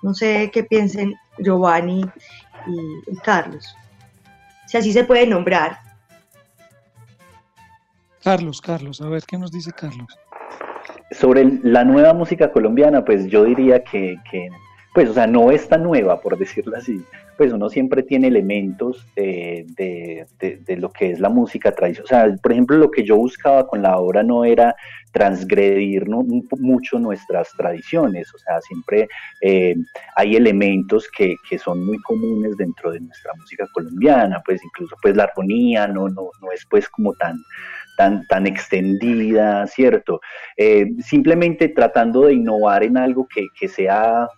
No sé qué piensen Giovanni y, y Carlos. Si así se puede nombrar. Carlos, Carlos, a ver qué nos dice Carlos. Sobre la nueva música colombiana, pues yo diría que, que, pues, o sea, no es tan nueva, por decirlo así. Pues uno siempre tiene elementos eh, de, lo que es la música tradicional. O sea, por ejemplo, lo que yo buscaba con la obra no era transgredir mucho nuestras tradiciones. O sea, siempre eh, hay elementos que, son muy comunes dentro de nuestra música colombiana. Pues incluso pues la armonía no, no, no es pues como tan tan, tan extendida, ¿cierto? Eh, simplemente tratando de innovar en algo que, que sea,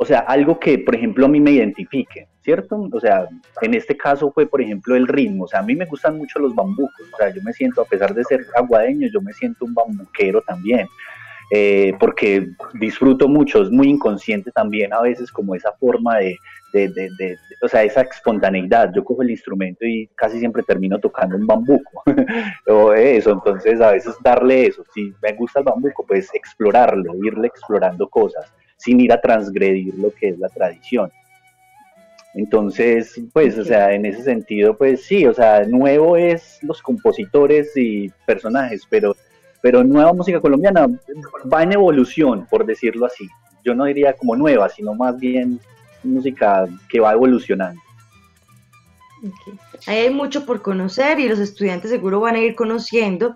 o sea, algo que, por ejemplo, a mí me identifique, ¿cierto? O sea, en este caso fue, por ejemplo, el ritmo, o sea, a mí me gustan mucho los bambucos, o sea, yo me siento, a pesar de ser aguadeño, yo me siento un bambuquero también. eh, porque disfruto mucho, es muy inconsciente también a veces como esa forma de, de, de, de- de- o sea, esa espontaneidad. Yo cojo el instrumento y casi siempre termino tocando un bambuco o eso, entonces a veces darle eso, si me gusta el bambuco, pues explorarlo, irle explorando cosas, sin ir a transgredir lo que es la tradición. Entonces, pues, o sea, en ese sentido, pues sí, o sea, nuevo es los compositores y personajes, pero, pero nueva música colombiana va en evolución, por decirlo así. Yo no diría como nueva, sino más bien música que va evolucionando. Ahí hay mucho por conocer y los estudiantes seguro van a ir conociendo.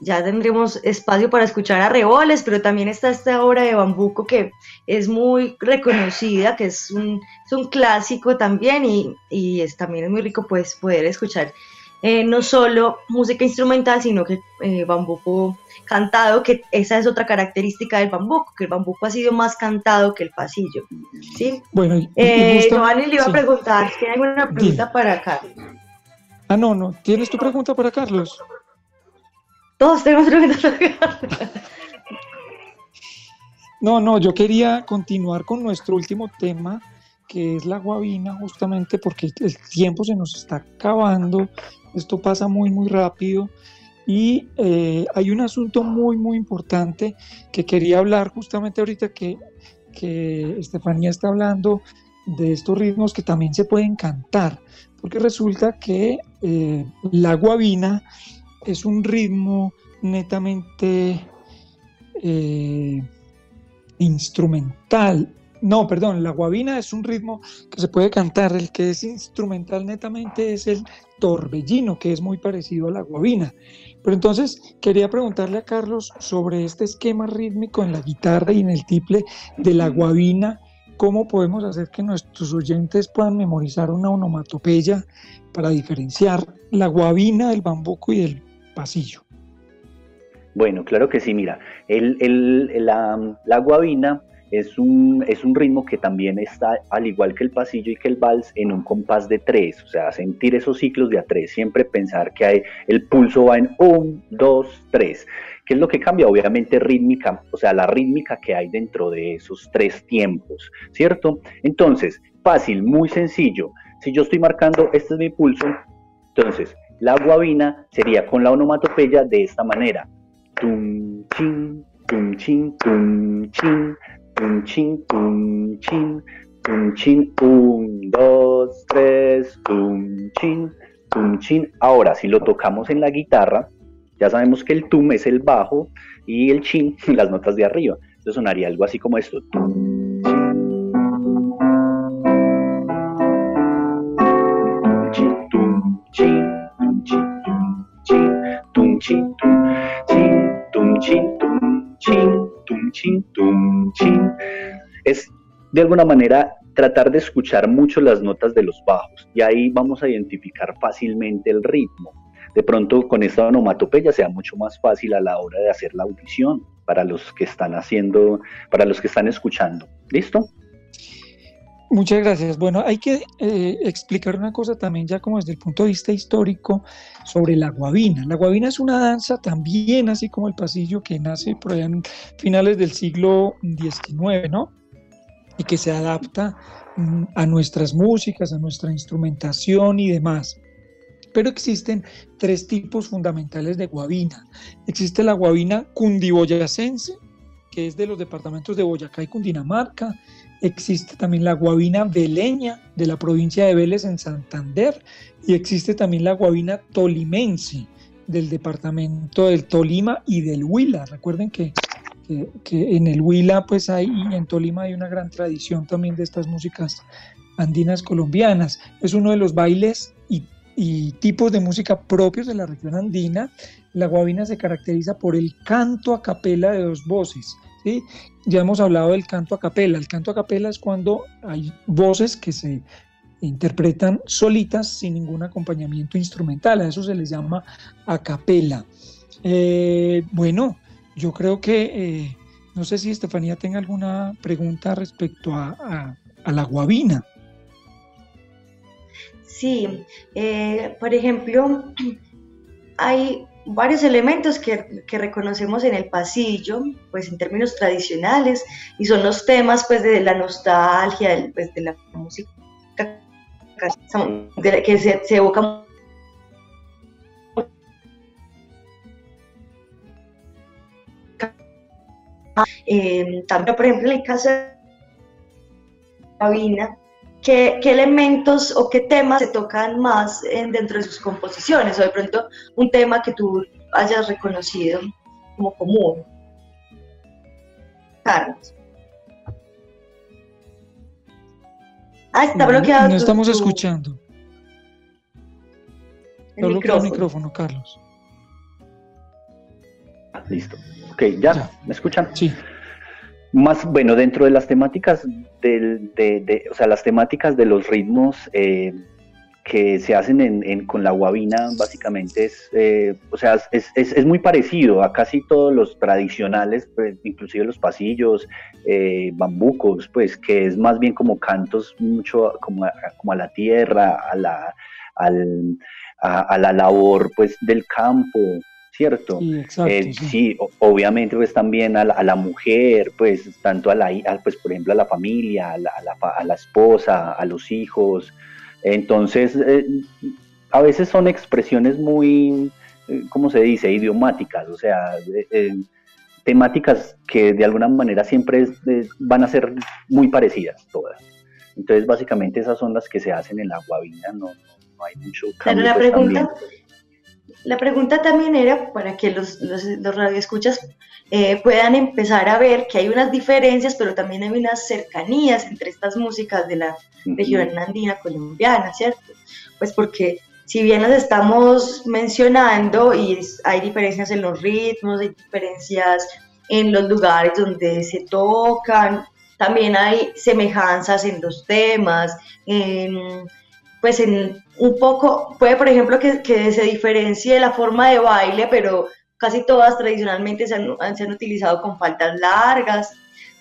Ya tendremos espacio para escuchar a Reboles, pero también está esta obra de Bambuco que es muy reconocida, que es un, es un clásico también y, y es, también es muy rico pues, poder escuchar eh, no solo música instrumental, sino que eh, Bambuco cantado, que esa es otra característica del Bambuco, que el Bambuco ha sido más cantado que el pasillo. ¿sí? Bueno, y, Eh, gusta- Giovanni le iba sí. a preguntar, ¿tiene alguna pregunta para Carlos? Ah, no, no. ¿Tienes tu pregunta para Carlos? Todos tenemos preguntas. No, no, yo quería continuar con nuestro último tema, que es la guabina, justamente porque el tiempo se nos está acabando, esto pasa muy, muy rápido, y eh, hay un asunto muy, muy importante que quería hablar justamente ahorita que, que Estefanía está hablando de estos ritmos que también se pueden cantar, porque resulta que eh, la guabina es un ritmo netamente... eh, instrumental. No, perdón, la guabina es un ritmo que se puede cantar. El que es instrumental netamente es el torbellino, que es muy parecido a la guabina. Pero entonces quería preguntarle a Carlos sobre este esquema rítmico en la guitarra y en el tiple de la guabina. ¿Cómo podemos hacer que nuestros oyentes puedan memorizar una onomatopeya para diferenciar la guabina del bambuco y del pasillo? Bueno, claro que sí, mira, el, la, la guabina es un, es un ritmo que también está, al igual que el pasillo y que el vals, en un compás de tres, o sea, sentir esos ciclos de a tres, siempre pensar que hay, el pulso va en un, dos, tres. ¿Qué es lo que cambia? Obviamente rítmica, o sea, la rítmica que hay dentro de esos tres tiempos, ¿cierto? Entonces, fácil, muy sencillo. Si yo estoy marcando, este es mi pulso, entonces la guabina sería con la onomatopeya de esta manera. Tum, chin, tum, chin, tum, chin, tum, chin, tum, chin, tum, chin, un, dos, tres, tum, chin, tum, chin. Ahora, si lo tocamos en la guitarra, ya sabemos que el tum es el bajo y el chin las notas de arriba. Entonces sonaría algo así como esto. Tum, tum, chin, tum, chin, tum, chin, tum, chin, tum, chin. Es de alguna manera tratar de escuchar mucho las notas de los bajos y ahí vamos a identificar fácilmente el ritmo de pronto con esta onomatopeya sea mucho más fácil a la hora de hacer la audición para los que están haciendo, para los que están escuchando. ¿Listo? Muchas gracias. Bueno, hay que eh, explicar una cosa también ya como desde el punto de vista histórico sobre la guabina. La guabina es una danza también, así como el pasillo, que nace por allá en finales del siglo XIX, ¿no? Y que se adapta mm, a nuestras músicas, a nuestra instrumentación y demás. Pero existen tres tipos fundamentales de guabina. Existe la guabina cundiboyacense, que es de los departamentos de Boyacá y Cundinamarca. Existe también la guabina veleña de la provincia de Vélez en Santander. Y existe también la guabina tolimense del departamento del Tolima y del Huila. Recuerden que, que, en el Huila pues hay, y en Tolima hay una gran tradición también de estas músicas andinas colombianas. Es uno de los bailes y tipos de música propios de la región andina, la guabina se caracteriza por el canto a capela de dos voces. Ya hemos hablado del canto a capela. El canto a capela es cuando hay voces que se interpretan solitas sin ningún acompañamiento instrumental. A eso se les llama a capela. Eh, bueno, yo creo que, eh, no sé si Estefanía tenga alguna pregunta respecto a la guabina. Sí, eh, por ejemplo, hay varios elementos que, reconocemos en el pasillo, pues en términos tradicionales, y son los temas pues de la nostalgia, pues, de la música que se, se evoca eh, también, por ejemplo, en el caso de Sabina, ¿Qué, elementos o qué temas se tocan más dentro de sus composiciones? O de pronto un tema que tú hayas reconocido como común. Carlos. Ah, está bloqueado. No, estamos escuchando. Está bloqueado el micrófono, Carlos. Listo. Ok, ¿ya? ¿Me escuchan? Sí. Más, bueno, dentro de las temáticas de, o sea, las temáticas de los ritmos eh, que se hacen en, con la guabina, básicamente es, eh, o sea, es, muy parecido a casi todos los tradicionales, pues, inclusive los pasillos, eh, bambucos, pues, que es más bien como cantos mucho como a, como a la tierra, a la, a la labor, pues, del campo, ¿cierto? Eh, sí, obviamente pues también a la, mujer, pues tanto a la, pues por ejemplo a la familia, a la, a la, esposa, a los hijos. Entonces, eh, a veces son expresiones muy, eh, ¿cómo se dice?, idiomáticas, o sea, temáticas que de alguna manera siempre van a ser muy parecidas todas. Entonces, básicamente esas son las que se hacen en la guabina, no, no, hay mucho cambio. la pues, pregunta, la pregunta también era para que los, los, radioescuchas eh, puedan empezar a ver que hay unas diferencias, pero también hay unas cercanías entre estas músicas de la región andina colombiana, ¿cierto? Pues porque si bien las estamos mencionando y hay diferencias en los ritmos, hay diferencias en los lugares donde se tocan, también hay semejanzas en los temas, en pues en un poco, puede por ejemplo que, se diferencie la forma de baile, pero casi todas tradicionalmente se han, se han utilizado con faltas largas.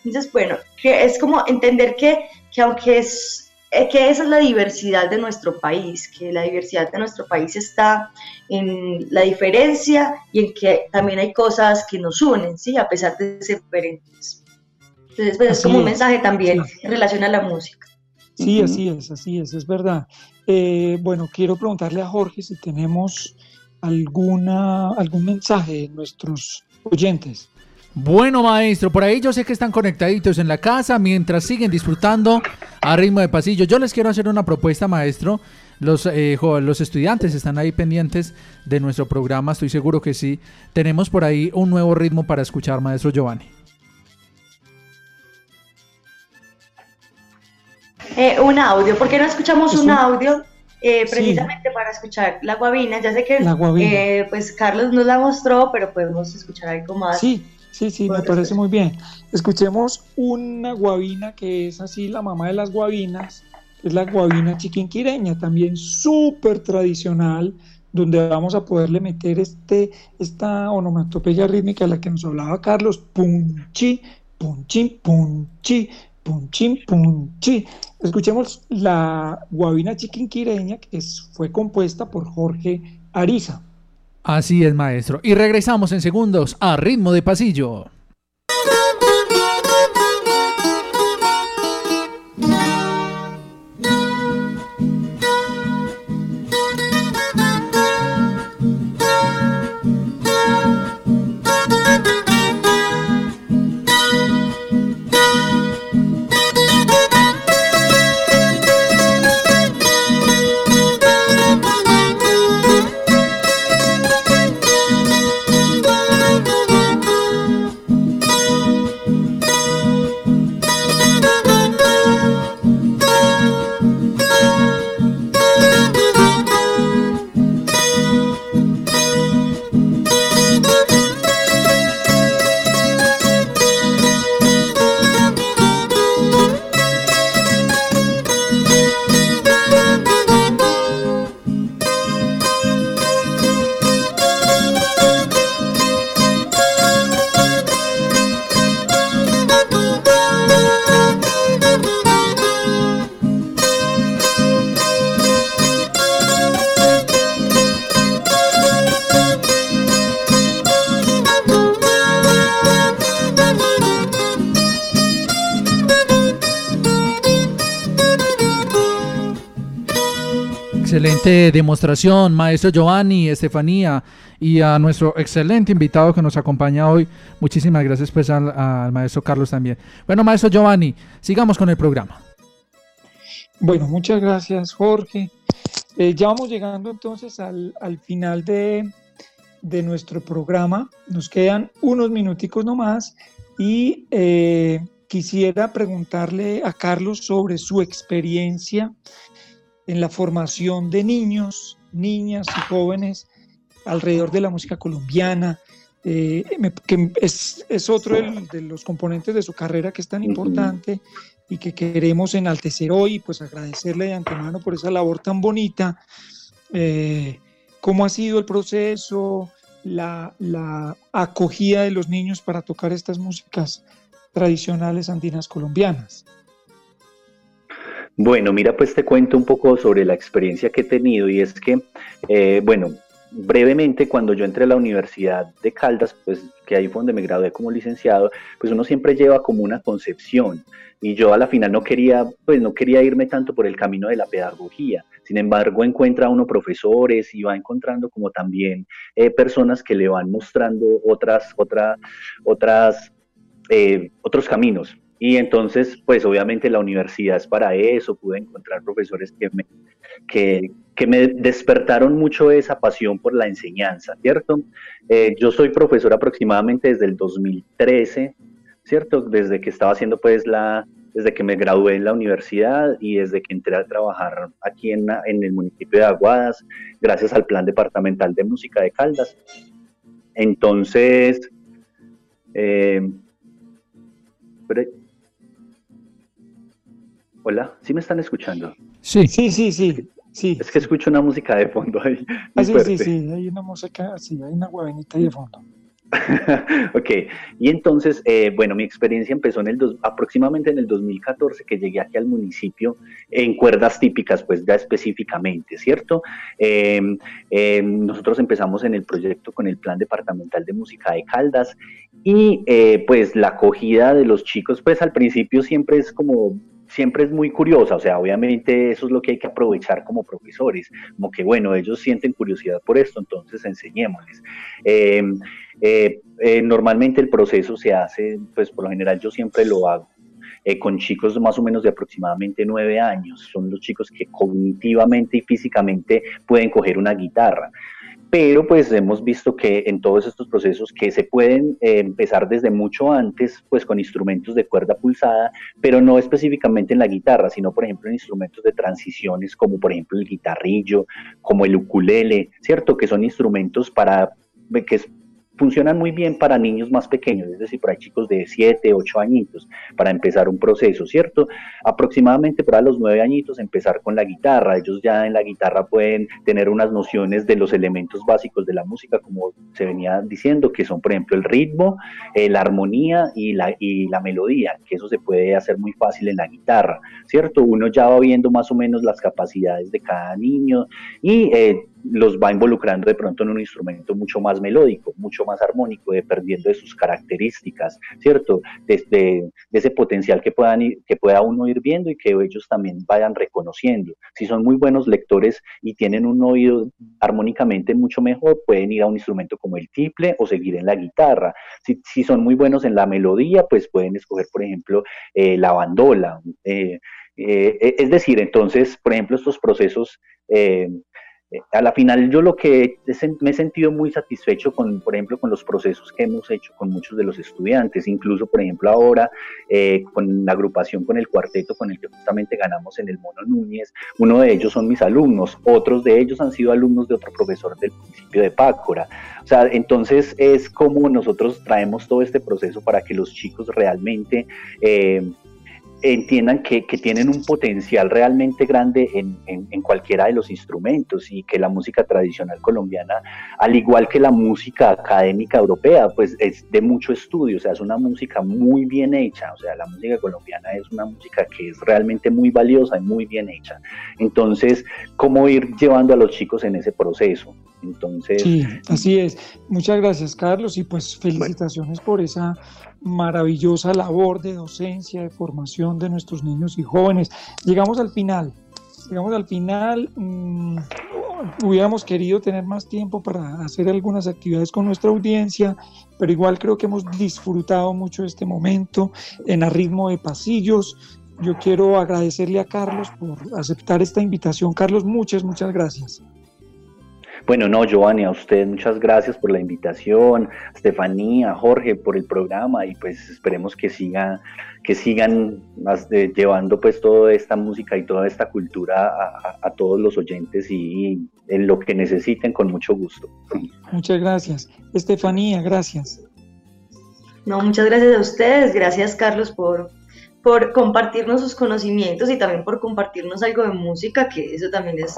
Entonces, bueno, que es como entender que, que aunque es eh, que esa es la diversidad de nuestro país, que la diversidad de nuestro país está en la diferencia y en que también hay cosas que nos unen, ¿sí? A pesar de ser diferentes. Entonces, pues, es como un mensaje también en relación a la música. Sí, así es, así es, es verdad. Eh, bueno, quiero preguntarle a Jorge si tenemos alguna, algún mensaje de nuestros oyentes. Bueno, maestro, por ahí yo sé que están conectaditos en la casa mientras siguen disfrutando a ritmo de pasillo. Yo les quiero hacer una propuesta, maestro. Los, eh, los estudiantes están ahí pendientes de nuestro programa, estoy seguro que sí. Tenemos por ahí un nuevo ritmo para escuchar, maestro Giovanni. Eh, un audio, ¿por qué no escuchamos un audio? Eh, precisamente para escuchar la guabina. Ya sé que pues Carlos nos la mostró, pero podemos escuchar algo más. Sí, Sí, sí, me parece muy bien. Escuchemos una guabina que es así la mamá de las guabinas, es la guabina chiquinquireña, también súper tradicional, donde vamos a poderle meter este, esta onomatopeya rítmica de la que nos hablaba Carlos, punchi, punchi, punchi, punchi, punchi. Escuchemos la guabina chiquinquireña que fue compuesta por Jorge Ariza. Así es, maestro. Y regresamos en segundos a ritmo de pasillo. Excelente demostración, maestro Giovanni, Estefanía, y a nuestro excelente invitado que nos acompaña hoy. Muchísimas gracias pues al, maestro Carlos también. Bueno, maestro Giovanni, sigamos con el programa. Bueno, muchas gracias Jorge. Eh, ya vamos llegando entonces al, final de, de, nuestro programa. Nos quedan unos minuticos nomás y eh, quisiera preguntarle a Carlos sobre su experiencia en la formación de niños, niñas y jóvenes alrededor de la música colombiana, eh, que es, es otro de, los componentes de su carrera que es tan importante y que queremos enaltecer hoy, pues agradecerle de antemano por esa labor tan bonita. Eh, ¿Cómo ha sido el proceso, la, la acogida de los niños para tocar estas músicas tradicionales andinas colombianas? Bueno, mira, pues te cuento un poco sobre la experiencia que he tenido y es que, eh, bueno, brevemente cuando yo entré a la Universidad de Caldas, pues que ahí fue donde me gradué como licenciado, pues uno siempre lleva como una concepción y yo a la final no quería, pues no quería irme tanto por el camino de la pedagogía. Sin embargo, encuentra uno profesores y va encontrando como también eh, personas que le van mostrando otras, otras, otras, eh, otros caminos. Y entonces, pues obviamente la universidad es para eso, pude encontrar profesores que me, que, me despertaron mucho esa pasión por la enseñanza, ¿cierto? Eh, yo soy profesor aproximadamente desde el 2013, ¿cierto? Desde que estaba haciendo pues la, desde que me gradué en la universidad y desde que entré a trabajar aquí en, en el municipio de Aguadas, gracias al Plan Departamental de Música de Caldas. Entonces, eh, Hola, ¿sí me están escuchando? Sí, sí, sí, sí. Sí. Es que escucho una música de fondo ahí. Ah, sí, sí, sí, hay una música, sí, hay una guavenita ahí de fondo. ok, y entonces, eh, bueno, mi experiencia empezó en el dos, aproximadamente en el 2014 que llegué aquí al municipio en cuerdas típicas, pues ya específicamente, ¿cierto? Em, em, nosotros empezamos en el proyecto con el Plan Departamental de Música de Caldas y eh, pues la acogida de los chicos, pues al principio siempre es como siempre es muy curiosa, o sea, obviamente eso es lo que hay que aprovechar como profesores, como que bueno, ellos sienten curiosidad por esto, entonces enseñémosles. Eh, eh, eh, normalmente el proceso se hace, pues por lo general yo siempre lo hago. con chicos más o menos de aproximadamente nueve años. Son los chicos que cognitivamente y físicamente pueden coger una guitarra pero pues hemos visto que en todos estos procesos que se pueden eh, empezar desde mucho antes, pues con instrumentos de cuerda pulsada, pero no específicamente en la guitarra, sino por ejemplo en instrumentos de transiciones como por ejemplo el guitarrillo, como el ukulele, ¿cierto? Que son instrumentos para que funcionan muy bien para niños más pequeños, es decir, para chicos de 7, 8 añitos, para empezar un proceso, ¿cierto? Aproximadamente para los 9 añitos empezar con la guitarra. Ellos ya en la guitarra pueden tener unas nociones de los elementos básicos de la música, como se venía diciendo, que son, por ejemplo, el ritmo, eh, la armonía y la, y la melodía, que eso se puede hacer muy fácil en la guitarra, ¿cierto? Uno ya va viendo más o menos las capacidades de cada niño y eh, los va involucrando de pronto en un instrumento mucho más melódico, mucho más armónico, dependiendo de sus características, ¿cierto? De, ese potencial que, puedan que pueda uno ir viendo y que ellos también vayan reconociendo. Si son muy buenos lectores y tienen un oído armónicamente mucho mejor, pueden ir a un instrumento como el tiple o seguir en la guitarra. Si, si son muy buenos en la melodía, pues pueden escoger, por ejemplo, eh, la bandola. Eh, eh, es decir, entonces, por ejemplo, estos procesos a la final yo lo que me he sentido muy satisfecho con, por ejemplo, con los procesos que hemos hecho con muchos de los estudiantes, incluso, por ejemplo, ahora eh, con la agrupación, con el cuarteto con el que justamente ganamos en el Mono Núñez, uno de ellos son mis alumnos, otros de ellos han sido alumnos de otro profesor del municipio de Pácora. O sea, entonces es como nosotros traemos todo este proceso para que los chicos realmente... Eh, entiendan que, tienen un potencial realmente grande en, en, cualquiera de los instrumentos y que la música tradicional colombiana, al igual que la música académica europea, pues es de mucho estudio, o sea, es una música muy bien hecha, o sea, la música colombiana es una música que es realmente muy valiosa y muy bien hecha. Entonces, ¿cómo ir llevando a los chicos en ese proceso? Entonces... Sí, así es. Muchas gracias, Carlos, y pues felicitaciones por esa maravillosa labor de docencia, de formación de nuestros niños y jóvenes. Llegamos al final, llegamos al final. Mm, hubiéramos querido tener más tiempo para hacer algunas actividades con nuestra audiencia, pero igual creo que hemos disfrutado mucho este momento en a ritmo de pasillos. Yo quiero agradecerle a Carlos por aceptar esta invitación. Carlos, muchas, muchas gracias. Bueno, no, Giovanni, a usted muchas gracias por la invitación, Estefanía, Jorge por el programa y pues esperemos que siga, que sigan más llevando pues toda esta música y toda esta cultura a, todos los oyentes y, en lo que necesiten con mucho gusto. Muchas gracias. Estefanía, gracias. No, muchas gracias a ustedes, gracias Carlos por, por compartirnos sus conocimientos y también por compartirnos algo de música, que eso también es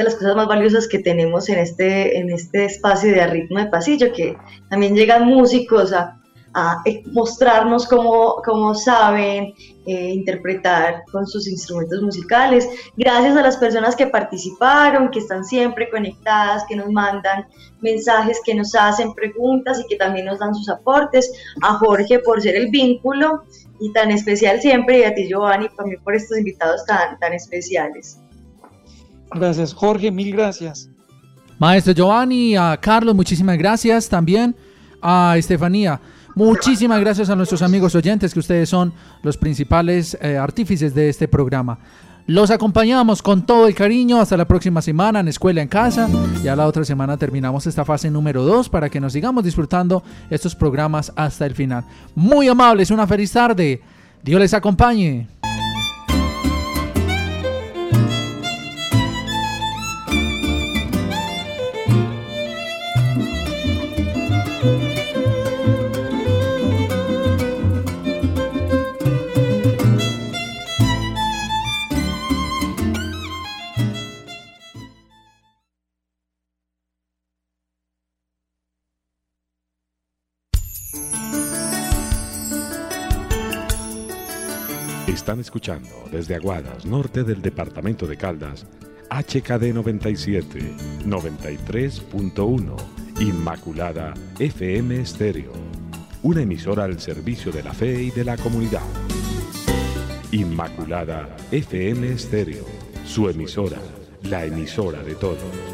de las cosas más valiosas que tenemos en este, en este espacio de ritmo de pasillo, que también llegan músicos a, a mostrarnos cómo, cómo saben eh, interpretar con sus instrumentos musicales. Gracias a las personas que participaron, que están siempre conectadas, que nos mandan mensajes, que nos hacen preguntas y que también nos dan sus aportes. A Jorge por ser el vínculo y tan especial siempre, y a ti Giovanni también por estos invitados tan, tan especiales. Gracias, Jorge, mil gracias. Maestro Giovanni, a Carlos, muchísimas gracias también. A Estefanía, muchísimas gracias a nuestros amigos oyentes, que ustedes son los principales eh, artífices de este programa. Los acompañamos con todo el cariño hasta la próxima semana en Escuela en Casa. Ya la otra semana terminamos esta fase número 2 para que nos sigamos disfrutando estos programas hasta el final. Muy amables, una feliz tarde. Dios les acompañe. Escuchando desde Aguadas, norte del departamento de Caldas, HKD 97, 93.1, Inmaculada FM Estéreo. Una emisora al servicio de la fe y de la comunidad. Inmaculada FM Estéreo, su emisora, la emisora de todos.